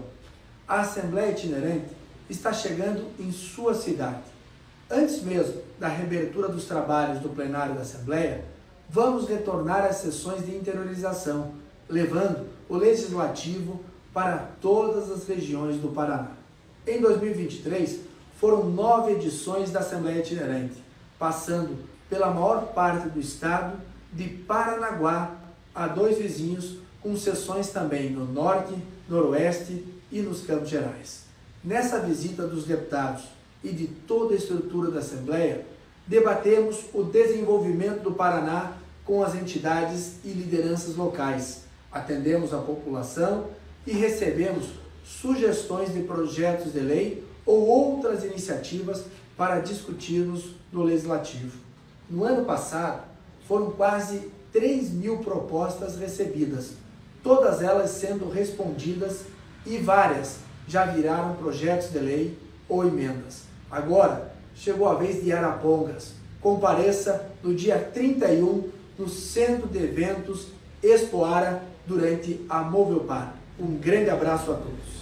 a Assembleia Itinerante está chegando em sua cidade. Antes mesmo da reabertura dos trabalhos do plenário da Assembleia, vamos retornar às sessões de interiorização, levando o Legislativo para todas as regiões do Paraná. Em 2023, foram nove edições da Assembleia Itinerante, passando pela maior parte do estado, de Paranaguá a dois vizinhos, com sessões também no Norte, Noroeste e nos Campos Gerais. Nessa visita dos deputados e de toda a estrutura da Assembleia, debatemos o desenvolvimento do Paraná com as entidades e lideranças locais, atendemos a população e recebemos sugestões de projetos de lei ou outras iniciativas para discutirmos no Legislativo. No ano passado, foram quase 3 mil propostas recebidas, todas elas sendo respondidas e várias já viraram projetos de lei ou emendas. Agora, chegou a vez de Arapongas. Compareça no dia 31 no Centro de Eventos Expoara durante a Movelpar. Um grande abraço a todos.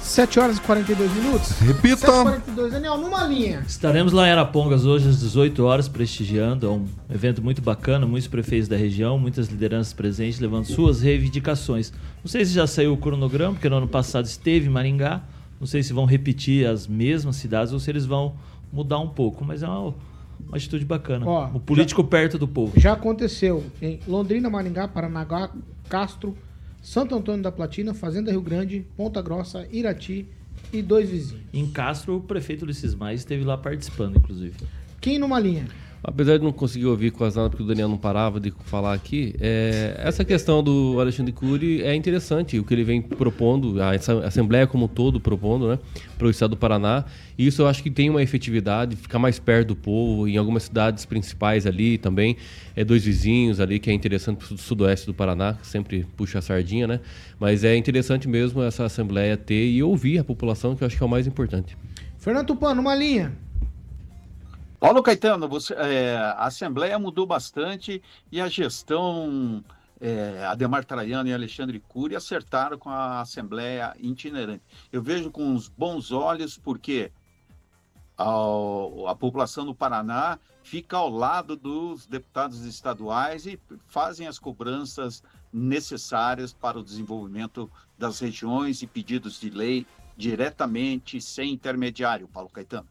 7 horas e 42 minutos. Repita. 7 e 42, Daniel, numa linha. Estaremos lá em Arapongas hoje às 18 horas, prestigiando. É um evento muito bacana, muitos prefeitos da região, muitas lideranças presentes, levando suas reivindicações. Não sei se já saiu o cronograma, porque no ano passado esteve em Maringá. Não sei se vão repetir as mesmas cidades ou se eles vão mudar um pouco, mas é uma, uma atitude bacana. Ó, o político perto do povo. Já aconteceu em Londrina, Maringá, Paranaguá, Castro, Santo Antônio da Platina, Fazenda Rio Grande, Ponta Grossa, Irati e dois vizinhos. Em Castro, o prefeito Ulisses Mais esteve lá participando, inclusive. Quem numa linha? Apesar de não conseguir ouvir quase nada, porque o Daniel não parava de falar aqui, é, essa questão do Alexandre Cury é interessante, o que ele vem propondo, a Assembleia como um todo propondo, né, para o Estado do Paraná. E isso eu acho que tem uma efetividade, ficar mais perto do povo, em algumas cidades principais ali também, é dois vizinhos ali, que é interessante para o sudoeste do Paraná, que sempre puxa a sardinha, né? Mas é interessante mesmo essa Assembleia ter e ouvir a população, que eu acho que é o mais importante. Fernando Tupan, numa linha. Paulo Caetano, você, é, a Assembleia mudou bastante e a gestão, é, Ademar Traiano e Alexandre Cury acertaram com a Assembleia itinerante. Eu vejo com uns bons olhos porque a população do Paraná fica ao lado dos deputados estaduais e fazem as cobranças necessárias para o desenvolvimento das regiões e pedidos de lei diretamente, sem intermediário, Paulo Caetano.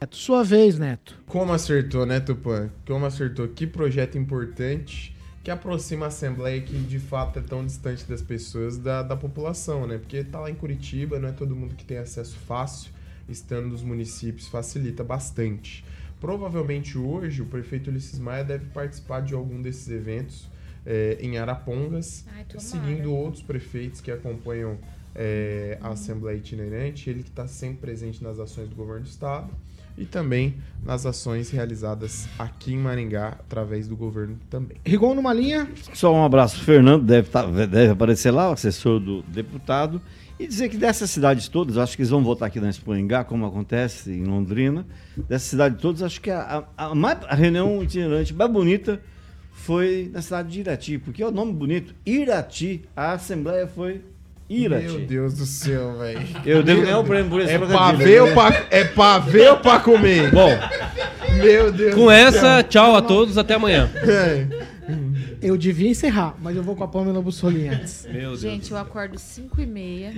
Neto, sua vez, Neto. Como acertou, né, Tupã? Como acertou. Que projeto importante que aproxima a Assembleia que de fato é tão distante das pessoas, da, da população, né? Porque tá lá em Curitiba, não é todo mundo que tem acesso fácil, estando nos municípios facilita bastante. Provavelmente hoje o prefeito Ulisses Maia deve participar de algum desses eventos é, em Arapongas, Ai, seguindo outros prefeitos que acompanham é, a Assembleia Itinerante, ele que está sempre presente nas ações do governo do Estado e também nas ações realizadas aqui em Maringá, através do governo também. Rigon numa linha. Só um abraço. Fernando deve, tá, deve aparecer lá, o assessor do deputado. E dizer que dessas cidades todas, acho que eles vão votar aqui na Expoingá, como acontece em Londrina. Dessas cidades todas, acho que a, a, a reunião itinerante mais bonita foi na cidade de Irati, porque é o nome bonito, Irati. A assembleia foi Irati. Meu Deus do céu, velho. Eu devo ganhar o prêmio por esse É pra ver ou pra, é pra ver ou pra comer? Bom, Meu Deus com essa, céu. tchau a todos, até amanhã. Eu devia encerrar, mas eu vou com a Pamela Bussolini antes. Meu Gente, eu acordo 5 e meia.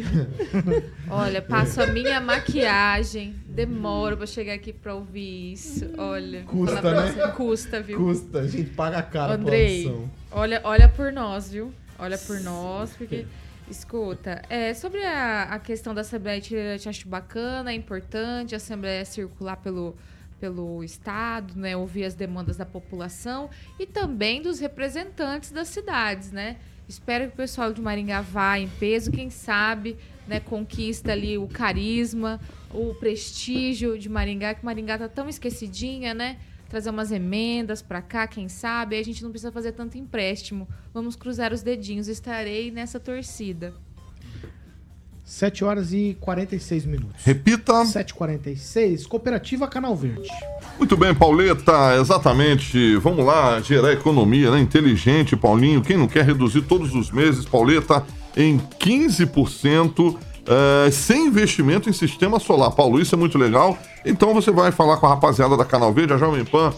Olha, passo a minha maquiagem. Demoro pra chegar aqui pra ouvir isso. Olha. Custa, né? Custa, viu? Custa, a gente paga a cara Andrei, olha, olha por nós, viu? Olha por nós, porque. Escuta, é, sobre a, a questão da Assembleia Itinerante, acho bacana, é importante a Assembleia circular pelo, pelo Estado, né, ouvir as demandas da população e também dos representantes das cidades, né? Espero que o pessoal de Maringá vá em peso, quem sabe, né, conquista ali o carisma, o prestígio de Maringá, que Maringá tá tão esquecidinha, né? Trazer umas emendas pra cá, quem sabe, aí a gente não precisa fazer tanto empréstimo. Vamos cruzar os dedinhos, estarei nessa torcida. 7 horas e 46 minutos. Repita. 7h46, Cooperativa Canal Verde. Muito bem, Pauleta, exatamente. Vamos lá, gerar economia, né? Inteligente, Paulinho. Quem não quer reduzir todos os meses, Pauleta, em 15%, eh, sem investimento em sistema solar. Paulo, isso é muito legal. Então você vai falar com a rapaziada da Canal Verde, a Jovem Pan,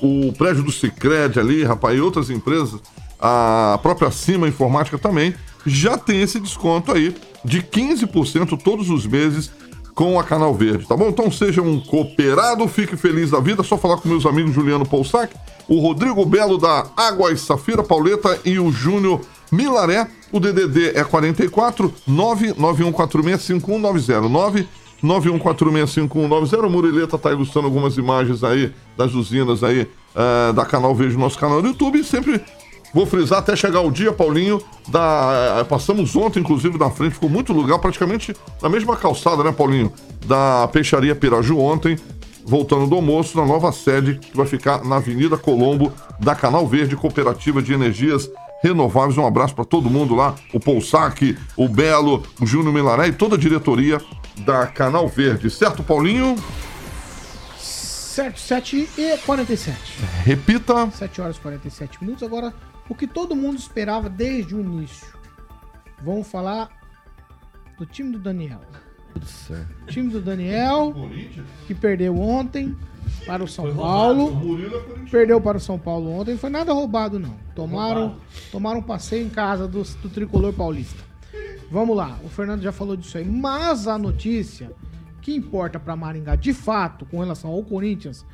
o prédio do Cicred ali, rapaz, e outras empresas, a própria Cima Informática também, já tem esse desconto aí de 15% todos os meses com a Canal Verde, tá bom? Então seja um cooperado, fique feliz da vida. Só falar com meus amigos Juliano Poussac, o Rodrigo Belo da Águas Safira Pauleta e o Júnior Milaré. O DDD é 44 991465190 991465190. O Murileta tá ilustrando algumas imagens aí das usinas aí eh, da Canal Verde, nosso canal do YouTube. E sempre Vou frisar até chegar o dia, Paulinho. Da... Passamos ontem, inclusive, na frente, ficou muito lugar, praticamente na mesma calçada, né, Paulinho? Da Peixaria Piraju ontem, voltando do almoço, na nova sede, que vai ficar na Avenida Colombo, da Canal Verde, Cooperativa de Energias Renováveis. Um abraço para todo mundo lá, o Poussac, o Belo, o Júnior Milaré e toda a diretoria da Canal Verde. Certo, Paulinho? Certo, 7 e 47. Repita. 7 horas e 47 minutos. Agora, o que todo mundo esperava desde o início. Vamos falar do time do Daniel. O time do Daniel, que perdeu ontem para o São Paulo. Perdeu para o São Paulo ontem. Não foi nada roubado, não. Tomaram, tomaram um passeio em casa do, do tricolor paulista. Vamos lá, o Fernando já falou disso aí. Mas a notícia que importa para Maringá, de fato, com relação ao Corinthians,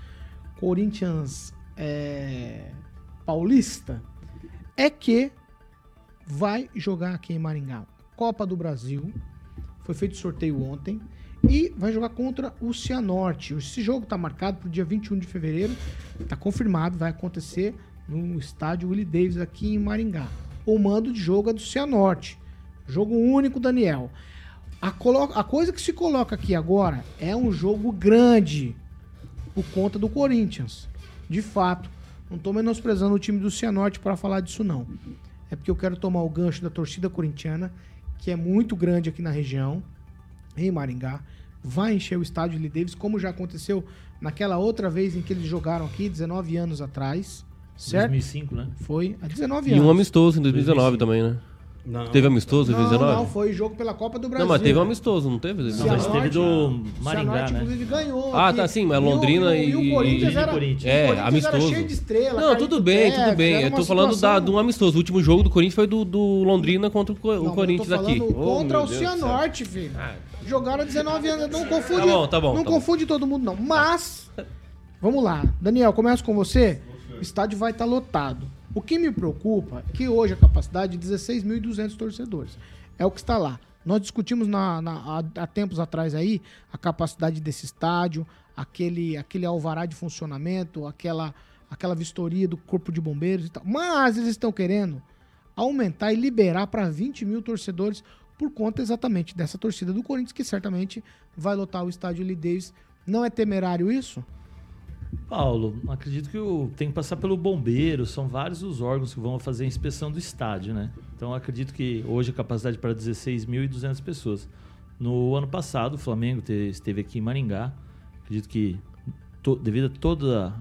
Corinthians é, paulista, é que vai jogar aqui em Maringá. Copa do Brasil. Foi feito sorteio ontem. E vai jogar contra o Cianorte. Esse jogo está marcado para o dia 21 de fevereiro. Está confirmado, vai acontecer no estádio Willie Davis aqui em Maringá. O mando de jogo é do Cianorte. Jogo único, Daniel. A, a coisa que se coloca aqui agora é um jogo grande por conta do Corinthians. De fato. Não tô menosprezando o time do Cianorte para falar disso, não. É porque eu quero tomar o gancho da torcida corintiana, que é muito grande aqui na região, em Maringá. Vai encher o estádio Lee Davis, como já aconteceu naquela outra vez em que eles jogaram aqui, 19 anos atrás. Certo? 2005, né? Foi há 19 E anos. um amistoso em 2019 também, né? Não. Teve amistoso em Não, 2019? não, foi jogo pela Copa do Brasil. Não, mas teve um amistoso, não teve? Cianorte- mas teve do Maringá, Cianorte, né? inclusive, ganhou. Ah, aqui. tá, sim, mas E o- Londrina e, o- e e- o Corinthians e- era, Corinthians. o É, Corinthians amistoso. era cheio de estrela. Não, tudo bem, tudo bem. Eu tô falando da, de um amistoso. O último jogo do Corinthians foi do, do Londrina contra o, o Não, eu Corinthians tô aqui. falando Oh, Contra meu o. Cianorte, filho. Jogaram há 19 anos. Não confunde, Tá bom, tá bom, não tá bom. confunde todo mundo, não. Mas, *laughs* vamos lá. Daniel, começo com você. O estádio vai estar lotado. O que me preocupa é que hoje a capacidade é 16.200 torcedores. É o que está lá. Nós discutimos na- na- há, tempos atrás aí a capacidade desse estádio, aquele, aquele alvará de funcionamento, aquela, aquela vistoria do corpo de bombeiros e tal. Mas eles estão querendo aumentar e liberar para 20 mil torcedores por conta exatamente dessa torcida do Corinthians, que certamente vai lotar o estádio Davis. Não é temerário isso? Paulo, acredito que o- tem que passar pelo bombeiro, são vários os órgãos que vão fazer a inspeção do estádio, né? Então acredito que hoje a capacidade para 16.200 pessoas. No ano passado, o Flamengo te- esteve aqui em Maringá. Acredito que to- devido a toda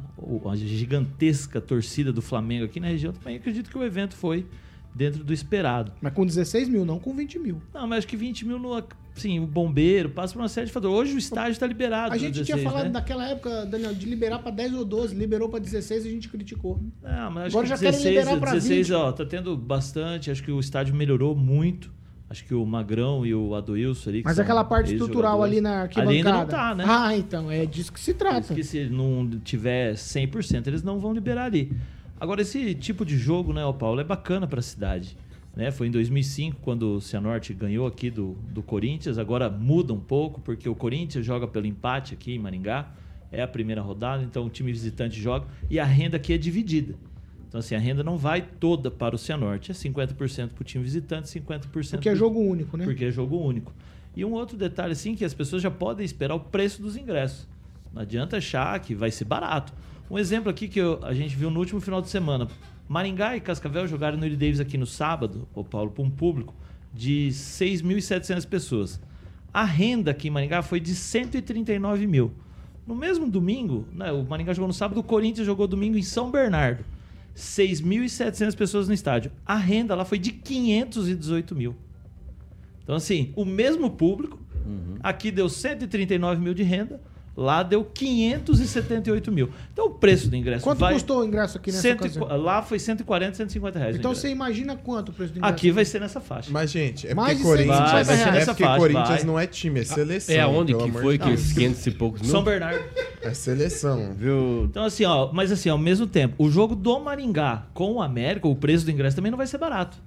a gigantesca torcida do Flamengo aqui na região, também acredito que o evento foi dentro do esperado. Mas com 16 mil, não com 20 mil. Não, mas acho que 20 mil, no, sim, o bombeiro passa por uma série de fatores. Hoje o estádio está liberado. A gente tinha 16, falado né? naquela época, Daniel, de liberar para 10 ou 12, liberou para 16 e a gente criticou. Não, mas acho Agora que já 16, querem liberar para 16 20. ó, tá tendo bastante. Acho que o estádio melhorou muito. Acho que o Magrão e o Adoilson ali. que Mas aquela parte estrutural ali na arquibancada. Ali ainda não tá, né? Ah, então, é disso que se trata. Porque se não tiver 100%, eles não vão liberar ali. Agora, esse tipo de jogo, né, Paulo, é bacana para a cidade. Né? Foi em 2005, quando o Cianorte ganhou aqui do, do Corinthians. Agora muda um pouco, porque o Corinthians joga pelo empate aqui em Maringá. É a primeira rodada, então o time visitante joga. E a renda aqui é dividida. Então, assim, a renda não vai toda para o Cianorte. É 50% para o time visitante, 50% Porque é jogo único, né? porque é jogo único. E um outro detalhe, assim, que as pessoas já podem esperar o preço dos ingressos. Não adianta achar que vai ser barato. Um exemplo aqui que eu- a gente viu no último final de semana. Maringá e Cascavel jogaram no Willie Davis aqui no sábado, o Paulo, para um público de 6.700 pessoas. A renda aqui em Maringá foi de 139 mil. No mesmo domingo, né, o Maringá jogou no sábado, o Corinthians jogou domingo em São Bernardo. 6.700 pessoas no estádio. A renda lá foi de 518 mil. Então, assim, o mesmo público, aqui deu 139 mil de renda, lá deu 578 mil. Então, o preço do ingresso Quanto vai... custou o ingresso aqui nessa Cento ocasião? Lá foi 140, 150 reais. Então você imagina quanto o preço do ingresso? Aqui vai ser nessa faixa. Mas, gente, é Mais porque de Corinthians, 150 Vai, vai ser é nessa porque faixa, Corinthians não é time, é seleção. É aonde pelo que foi de que esses 500 e poucos mil? São Bernardo. É seleção. Viu? Então, assim, ó, mas assim, ao mesmo tempo, o jogo do Maringá com o América, o preço do ingresso também não vai ser barato.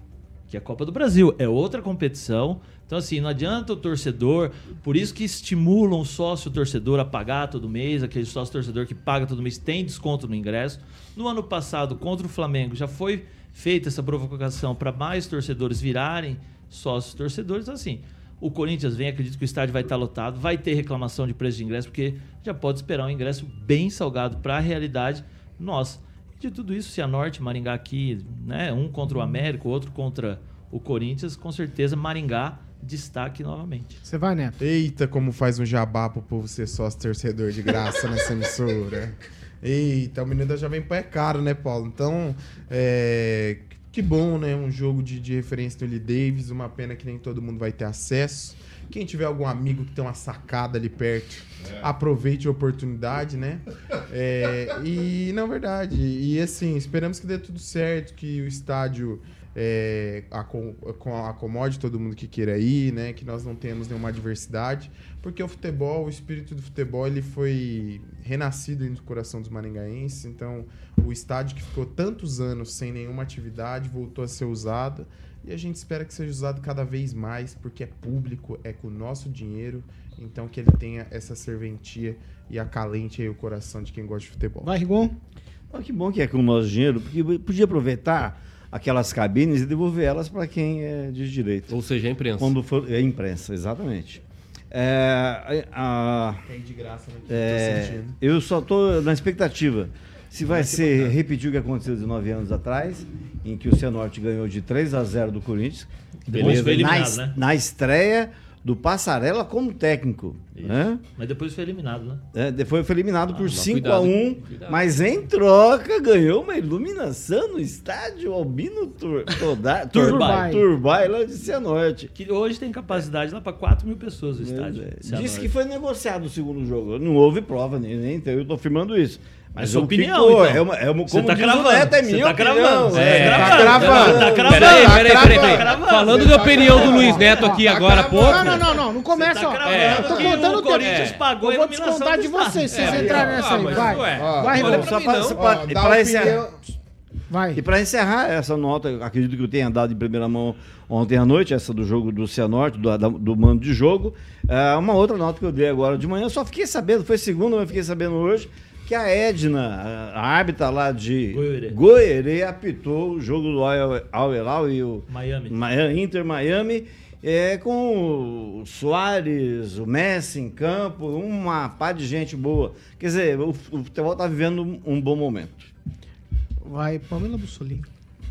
Que é a Copa do Brasil. É outra competição. Então, assim, não adianta o torcedor. Por isso que estimulam o sócio torcedor a pagar todo mês. Aquele sócio torcedor que paga todo mês tem desconto no ingresso. No ano passado, contra o Flamengo, já foi feita essa provocação para mais torcedores virarem sócios torcedores. Então, assim, o Corinthians vem, acredito que o estádio vai estar lotado, vai ter reclamação de preço de ingresso, porque já pode esperar um ingresso bem salgado para a realidade nossa. De tudo isso, Cianorte, Maringá aqui, né? Um contra o América, outro contra o Corinthians, com certeza Maringá destaque novamente. Você vai, Neto? Eita, como faz um jabá pro povo ser sócio torcedor de graça *laughs* nessa emissora. Eita, o menino da Jovem Pan é caro, né, Paulo? Então, é, que bom, né? Um jogo de, de referência do Lee Davis. Uma pena que nem todo mundo vai ter acesso. Quem tiver algum amigo que tem uma sacada ali perto, aproveite a oportunidade, né? É, e, na verdade, e assim, esperamos que dê tudo certo, que o estádio é, acom- acomode todo mundo que queira ir, né? Que nós não tenhamos nenhuma adversidade, porque o futebol, o espírito do futebol, ele foi renascido no coração dos maringaenses. Então, o estádio que ficou tantos anos sem nenhuma atividade voltou a ser usado e a gente espera que seja usado cada vez mais, porque é público, é com o nosso dinheiro, então que ele tenha essa serventia e acalente aí o coração de quem gosta de futebol. Vai, Rigon. Olha que bom que é com o nosso dinheiro, porque podia aproveitar aquelas cabines e devolver elas para quem é de direito. Ou seja, a imprensa. Quando for, é a imprensa, exatamente. É, a- Tem de graça, né? é, eu só estou na expectativa se vai ser repetir o que aconteceu 19 anos atrás, em que o Cianorte ganhou de 3 a 0 do Corinthians. Depois foi eliminado, né? na estreia do Passarela como técnico. Né? Mas depois foi eliminado, né? É, depois foi eliminado por mas 5 cuidado, a hein? 1 Cuidado. mas em troca ganhou uma iluminação no estádio Albino Tur Toda- *laughs* Turbai. Turbai, lá de Cianorte. Que hoje tem capacidade lá para 4 mil pessoas o estádio. É, Cianorte. Disse que foi negociado o segundo jogo. Não houve prova, nem, nem então eu tô afirmando isso. Mas É sua opinião, ficou, então. É uma, é uma, Você como tá diz o cravando, Neto, é você minha tá opinião. cravando, É, você tá tá cravando, tá cravando. Peraí, Tá peraí, peraí, tá cravando. Falando da opinião do Luiz Neto aqui agora há pouco. Não, não, não, não. Não começa, tá ó. eu tô contando o. Corinthians pagou a Eu vou descontar de vocês, se vocês É, entrarem ah, nessa aí. mas Vai. Vai, pra Só pra- não. só pra- Ó, e dá pra opinião- encerrar, Vai. E para encerrar essa nota, acredito que eu tenha dado em primeira mão ontem à noite, essa do jogo do Cianorte, do, da- do mando de jogo. é, uma outra nota que eu dei agora de manhã, eu só fiquei sabendo, foi segunda, mas eu fiquei sabendo hoje, que a Edna, a árbitra lá de. Goierê, apitou o jogo do Al Al Hilal e o Miami. Miami- Inter Miami. É, com o Soares, o Messi em campo, uma pá de gente boa. Quer dizer, o, o futebol está vivendo um- bom momento. Vai, Pamela Bussolini.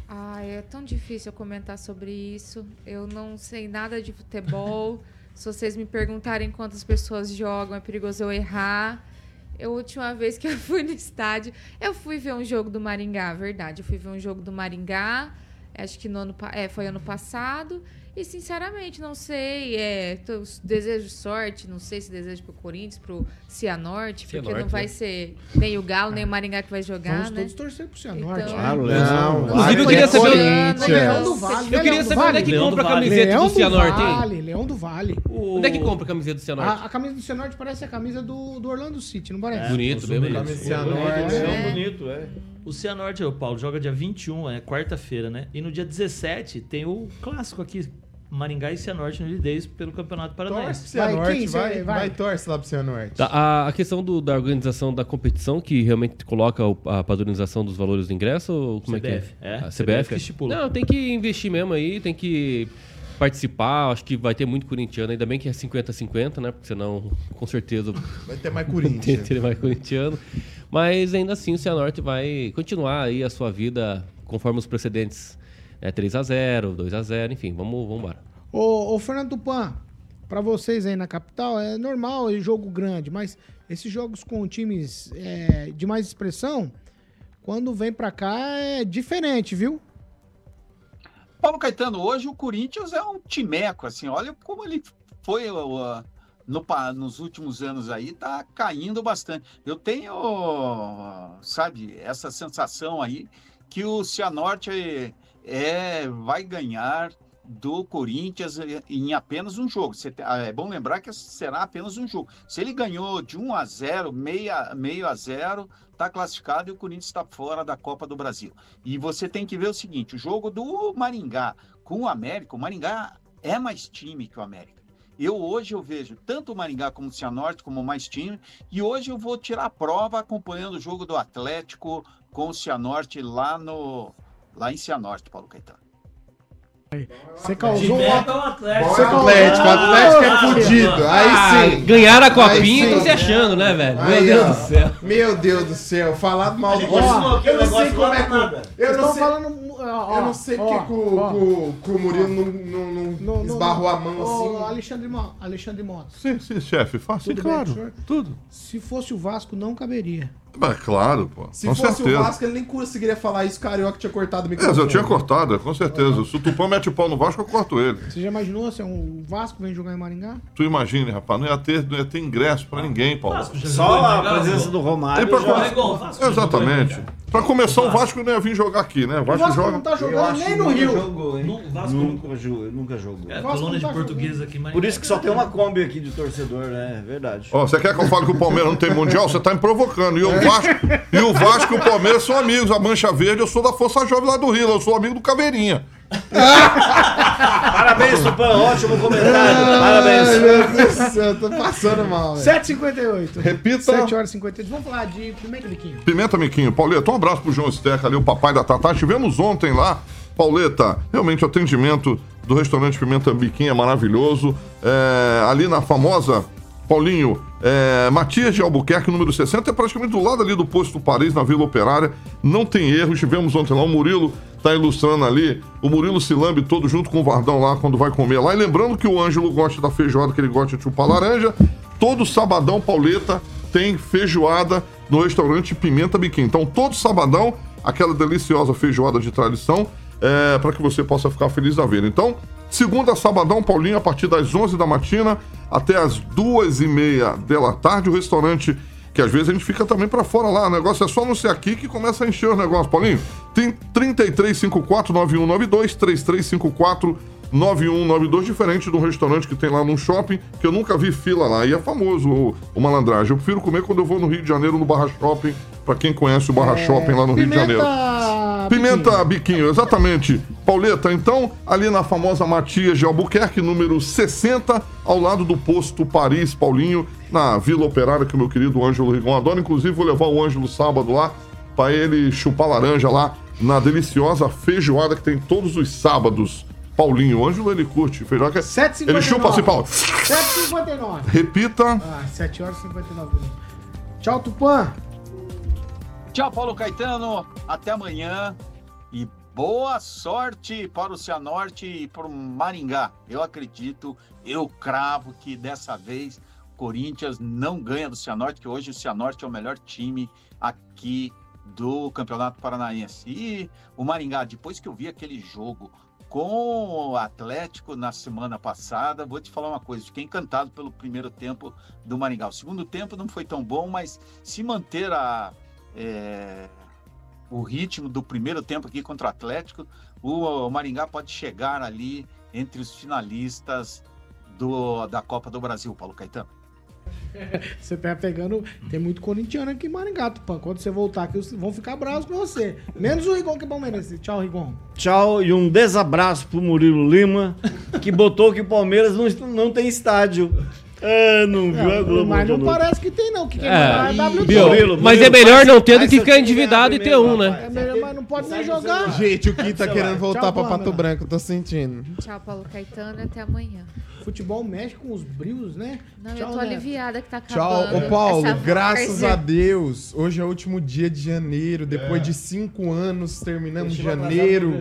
Ai, é tão difícil eu comentar sobre isso. Eu não sei nada de futebol. *laughs* Se vocês me perguntarem quantas pessoas jogam, é perigoso eu errar. Eu, a última vez que eu fui no estádio, eu fui ver um jogo do Maringá, verdade. Eu fui ver um jogo do Maringá, acho que no ano, é, foi ano passado. E, sinceramente, não sei. É, tô- desejo sorte, não sei se desejo pro Corinthians, pro Cianorte, porque Cianorte, não vai né? ser nem o Galo, nem o Maringá que vai jogar, Vamos né? todos torcer pro Cianorte. Então- Claro, Não, Leão. Inclusive, eu queria saber- Leão do Vale. Eu queria saber onde é que compra a camiseta Leão do Cianorte, hein? Vale, Leão do Vale. Onde é que compra a camiseta do Cianorte? A, camisa do Cianorte parece a camisa do, do Orlando City, não parece? Bonito, bem bonito. Camisa Cianorte. É, bonito, é. O Cianorte, Paulo, joga dia 21, é quarta-feira, né? E no dia 17 tem o clássico aqui, Maringá e Cianorte no Lidez pelo Campeonato Torce Paranaense. Vai, Cianorte, vai, cê- vai, vai? torce lá pro Cianorte. Tá, a, a questão do- da organização da competição, que realmente coloca o- a padronização dos valores do ingresso, ou como CBF, é que é? é, A CBF que estipula. Não, tem que investir mesmo aí, tem que participar, acho que vai ter muito corintiano, ainda bem que é 50-50, né? Porque senão, com certeza, Vai ter mais tem Corinthians. *laughs* ter mais corintiano. Mas ainda assim o Cianorte vai continuar aí a sua vida conforme os precedentes. É 3x0, 2x0, enfim, vamos, vamos embora. Ô, ô Fernando Tupan, pra vocês aí na capital, é normal é jogo grande, mas esses jogos com times é, de mais expressão, quando vem pra cá é diferente, viu? Paulo Caetano, hoje o Corinthians é um timeco, assim, olha como ele foi uh, no, nos últimos anos aí, tá caindo bastante. Eu tenho, sabe, essa sensação aí que o Cianorte é, vai ganhar do Corinthians em apenas um jogo. Te- É bom lembrar que será apenas um jogo. Se ele ganhou de 1 a 0, meia, meio a 0, está classificado e o Corinthians está fora da Copa do Brasil. E você tem que ver o seguinte: o jogo do Maringá com o América, o Maringá é mais time que o América. Eu hoje eu vejo tanto o Maringá como o Cianorte como mais time, e hoje eu vou tirar a prova acompanhando o jogo do Atlético com o Cianorte lá no lá em Cianorte, Paulo Caetano. Você causou Você Atlético, causou- Atlético, Atlético é fudido. Aí Ah, sim. ganharam a copinha e tão sim. se achando, né, velho? Meu Aí, Deus ó. do céu. Meu Deus do céu, falar mal do Ó, Eu não sei como é que. Eu não estão sei. falando. Eu não sei porque que o, o- o Murilo não, não, não Não, não, esbarrou não. a mão assim. Alexandre, Mo- Alexandre Mota. Sim, sim, chefe, faça. Claro. Tudo. Se fosse o Vasco, não caberia. Mas claro, pô. Se com fosse certeza. o Vasco, ele nem conseguiria falar isso, Carioca tinha cortado o É, microfone. eu tinha cortado, é, com certeza. Se o Tupã mete o pau no Vasco, eu corto ele. Você já imaginou se um Vasco vem jogar em Maringá? Tu imagine, rapaz, não ia ter, não ia ter ingresso pra ninguém, Paulo. Só a presença do Romário. Pra já- come- Exatamente. Pra começar, o Vasco não ia vir jogar aqui, né? O Vasco, Vasco joga. não tá jogando nem no nunca Rio. Jogou, hein? No Vasco nunca, jogou, nunca jogou. É, Vasco colônia de tá português aqui, mas. Por isso que só tem uma Kombi aqui de torcedor, né? É verdade. Ó, você quer que eu fale que o Palmeiras não tem mundial? Você tá me provocando. E o Vasco, e o Vasco e o Palmeiras são amigos. A Mancha Verde, eu sou da Força Jovem lá do Rio, eu sou amigo do Caveirinha. Parabéns, Tupã, ótimo comentário. Ai, Parabéns. meu Deus do céu, tô passando mal, velho. 7h58. Repita. 7 horas e 58. Vamos falar de pimenta biquinho. Pimenta Miquinho. Pauleta, um abraço pro João Steca ali, o papai da Tatá. Tivemos ontem lá, Pauleta, realmente o atendimento do restaurante Pimenta Biquinho é maravilhoso. É, ali na famosa, Paulinho, é, Matias de Albuquerque, número 60, é praticamente do lado ali do posto Paris, na Vila Operária. Não tem erro. Estivemos ontem lá, o Murilo tá ilustrando ali. O Murilo se lambe todo junto com o Vardão lá quando vai comer lá. E lembrando que o Ângelo gosta da feijoada, que ele gosta de chupar laranja. Todo sabadão, Pauleta, tem feijoada no restaurante Pimenta Biquinho. Então, todo sabadão, aquela deliciosa feijoada de tradição, é, para que você possa ficar feliz da vida. Então, segunda sabadão, Paulinho, a partir das 11 da matina até as duas e meia da tarde, o restaurante que às vezes a gente fica também para fora lá. O negócio é só ser aqui que começa a encher o negócio, Paulinho. Tem 33549192, 3354 9192, diferente de um restaurante que tem lá num shopping, que eu nunca vi fila lá. E é famoso o, o malandragem. Eu prefiro comer quando eu vou no Rio de Janeiro, no Barra Shopping, pra quem conhece o Barra Shopping lá no Rio de Janeiro. Pimenta Biquinho, exatamente. Pauleta, então, ali na famosa Matias de Albuquerque, número 60, ao lado do posto Paris, Paulinho, na Vila Operária, que o meu querido Ângelo Rigon adora. Inclusive, vou levar o Ângelo sábado lá, pra ele chupar laranja lá, na deliciosa feijoada que tem todos os sábados. Paulinho, o Ângelo, ele curte feijoada. 7h59. Ele chupa assim, Paulo. 7h59. Repita. Ah, 7 horas e 59 minutos. Tchau, Tupã. Tchau, Paulo Caetano. Até amanhã. E boa sorte para o Cianorte e para o Maringá. Eu acredito, eu cravo que dessa vez o Corinthians não ganha do Cianorte, que hoje o Cianorte é o melhor time aqui do Campeonato Paranaense. E o Maringá, depois que eu vi aquele jogo com o Atlético na semana passada, vou te falar uma coisa, fiquei encantado pelo primeiro tempo do Maringá. O segundo tempo não foi tão bom, mas se manter a, é, o ritmo do primeiro tempo aqui contra o Atlético, o, o Maringá pode chegar ali entre os finalistas do, da Copa do Brasil, Paulo Caetano. *laughs* Você tá pegando. Tem muito corintiano aqui em Maringá, Tupã. Quando você voltar aqui, vão ficar bravos com você. Menos o Rigon que é palmeirense. Tchau, Rigon. Tchau e um desabraço pro Murilo Lima, que botou que o Palmeiras não, não tem estádio. É, não viu a Globo Mas não parece que tem, não. Que quem É, é WD. viu? Mas é melhor não ter do que ficar endividado e ter um, né? É melhor, mas não pode nem jogar. Gente, o Kim tá querendo voltar Tchau, pra. Pato Branco, tô sentindo. Tchau, Paulo Caetano, até amanhã. Futebol mexe com os brios, né? Não, eu Tchau, tô Neto. aliviada que tá Tchau, acabando. ô Paulo, essa graças várzea. a Deus. Hoje é o último dia de janeiro. Depois de cinco anos, terminamos eu janeiro,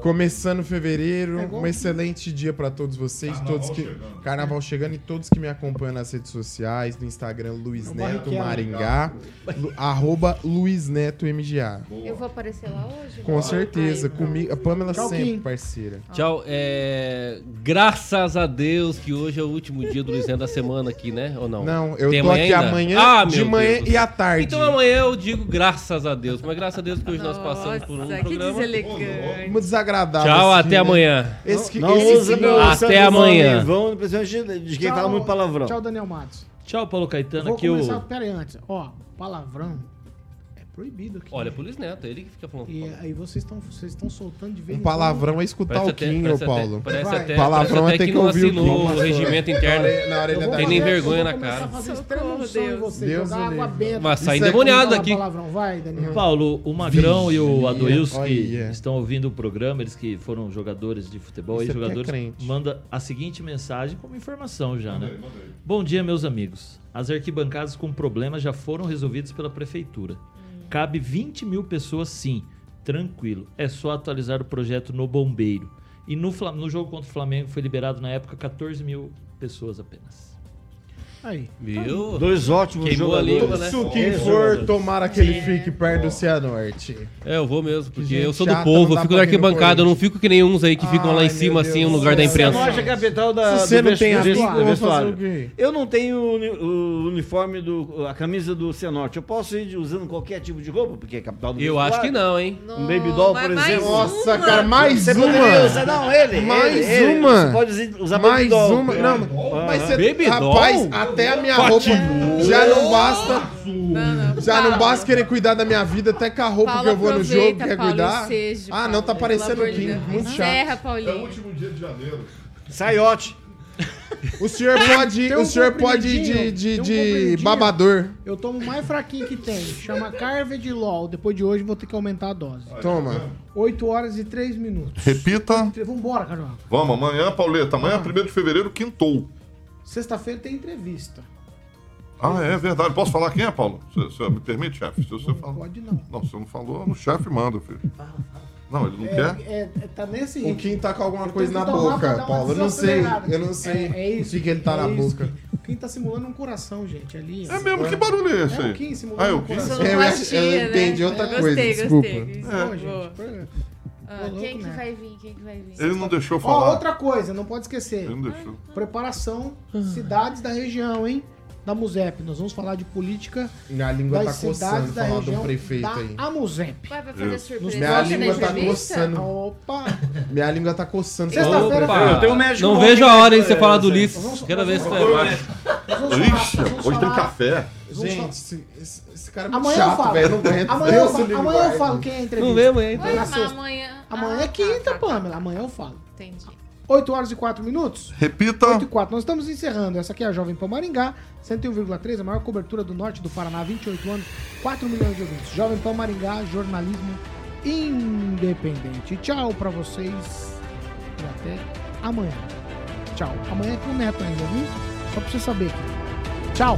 começando fevereiro. É um excelente dia pra todos vocês, todos que Carnaval chegando e todos que me acompanham nas redes sociais, no Instagram Luiz o Neto. Maringá, lu- arroba Luiz Neto MGA. Eu vou aparecer lá hoje? Com certeza, comigo, a Pamela Tchau, sempre Kim. parceira. Tchau. É... Graças a Deus que hoje é o último dia do Luizinho da semana aqui, né? Ou não? Não, eu Tem tô aqui ainda? amanhã, Ah, de manhã Deus. e à tarde. Então amanhã eu digo graças a Deus. Mas graças a Deus que hoje nós passamos por um Nossa, que programa. deselegante. Muito desagradável. Tchau, até né? amanhã. Esse, que- Não esse usa fim- meu Até amanhã. vão, principalmente de quem fala muito palavrão. Tchau, Daniel Matos. Tchau, Paulo Caetano. Vou Aqui começar, o. pera aí, antes. Ó, palavrão proibido aqui. Olha, pro Luiz Neto, ele que fica falando. E aí vocês estão vocês estão soltando de vez Um palavrão é escutar Parece o Kim, ô Paulo. parece Vai. até- Palavrão parece é ter até que não ouvir o Kim. o regimento interno. Na, orelha Tem nem vergonha na cara. Deus. Deus sair Isso é endemoniado vai, Daniel. Paulo, o Magrão e o Adoilson que estão ouvindo o programa, eles que foram jogadores de futebol e que é jogadores, manda a seguinte mensagem como informação já, né? Bom dia, meus amigos. As arquibancadas com problemas já foram resolvidas pela prefeitura. Cabe 20 mil pessoas sim, tranquilo. É só atualizar o projeto no bombeiro. E no, no jogo contra o Flamengo foi liberado na época 14 mil pessoas apenas. Aí. Viu? Dois ótimos Queimou a jogadores. língua, né? Se for, tomara que ele fique perto do Cianorte. É, eu vou mesmo, porque eu sou do chata, povo, eu fico na arquibancada, eu não fico que nem uns aí que ficam lá em cima, assim, no lugar da imprensa. Cianorte é capital da, Se você do não tem vestuário. Eu não tenho o, uni- o uniforme do a camisa do Cianorte. Eu posso ir usando qualquer tipo de roupa porque é capital do Eu acho que não, hein? Um baby doll, por mais exemplo. Nossa, cara, mais Você poderia uma. usar, não, ele. Mais uma. Você pode usar Mais baby doll. uma. Não, mas você, Baby rapaz, doll? até a minha roupa já não basta. Não, não, Já não basta querer cuidar da minha vida, até com a roupa Paulo, que eu vou no jogo, quer Paulo, cuidar. ensejo, ah, não, tá parecendo o Kim, muito Encerra, chato. Paulinho. último dia de janeiro. Saiote. O senhor pode, Tem o um senhor pode ir de, de, um de babador. Eu tomo o mais fraquinho que tem. Chama Carvedilol. Depois de hoje vou ter que aumentar a dose. Toma. 8 horas e 3 minutos. Repita. Vambora, Carioca. Vamos, amanhã, Pauleta. Amanhã, 1 de fevereiro, quintou. Sexta-feira tem entrevista. Ah, é verdade. Posso falar quem é, Paulo? Você, você me permite, chefe? Se você falar. Pode não. Não, se você não falou, o chefe manda, filho. Não, ele não quer? É, é, tá nesse O ritmo. Kim tá com alguma Eu coisa na boca, uma Paulo. Eu não sei. Eu não sei É, é isso. o que, ele tá é na isso. boca. O Kim tá simulando um coração, gente, ali. É mesmo? Que barulho é esse É o aí? Kim simulando Ah, é um o Kim? coração. Eu, Sonoplastia, eu entendi né? outra Gostei, coisa, gostei. desculpa. Pô, Boa. gente. Ah, Ô, louco, quem que né? vai vir? Quem que vai vir? Ele não deixou Ó, falar. outra coisa, não pode esquecer. Ele não deixou. Preparação, cidades da região, hein? Da MUSEP. Nós vamos falar de política Minha língua tá das cidades coçando da falar do região prefeito da aí. AMUSEP. Vai, vai fazer Isso. surpresa. Minha língua tá entrevista? coçando. Opa! *laughs* Minha língua tá coçando. Sexta-feira, Opa, Eu tenho um médico não bom vejo a hora hein, de você falar do é, Ulisses. Quero ver se tu é macho. Nós vamos falar- Ixi, vamos hoje tem falar- café. Gente, esse, esse- esse cara é muito Amanhã eu chato, falo. velho. Eu não aguento. Amanhã eu Deus falo, livre, amanhã eu falo quem é a entrevista. Não vê amanhã, então. Mas sexta. amanhã... Amanhã Ah, é quinta, tá, tá, tá. Pamela. Amanhã eu falo. Entendi. 8 horas e 4 minutos? Repita. 8 e 4. Nós estamos encerrando. Essa aqui é a Jovem Pan Maringá, 101,3, a maior cobertura do norte do Paraná, 28 anos, 4 milhões de ouvintes. Jovem Pan Maringá, jornalismo independente. Tchau pra vocês e até amanhã. Tchau. Amanhã é com o Neto ainda, viu? Só pra você saber aqui. Tchau.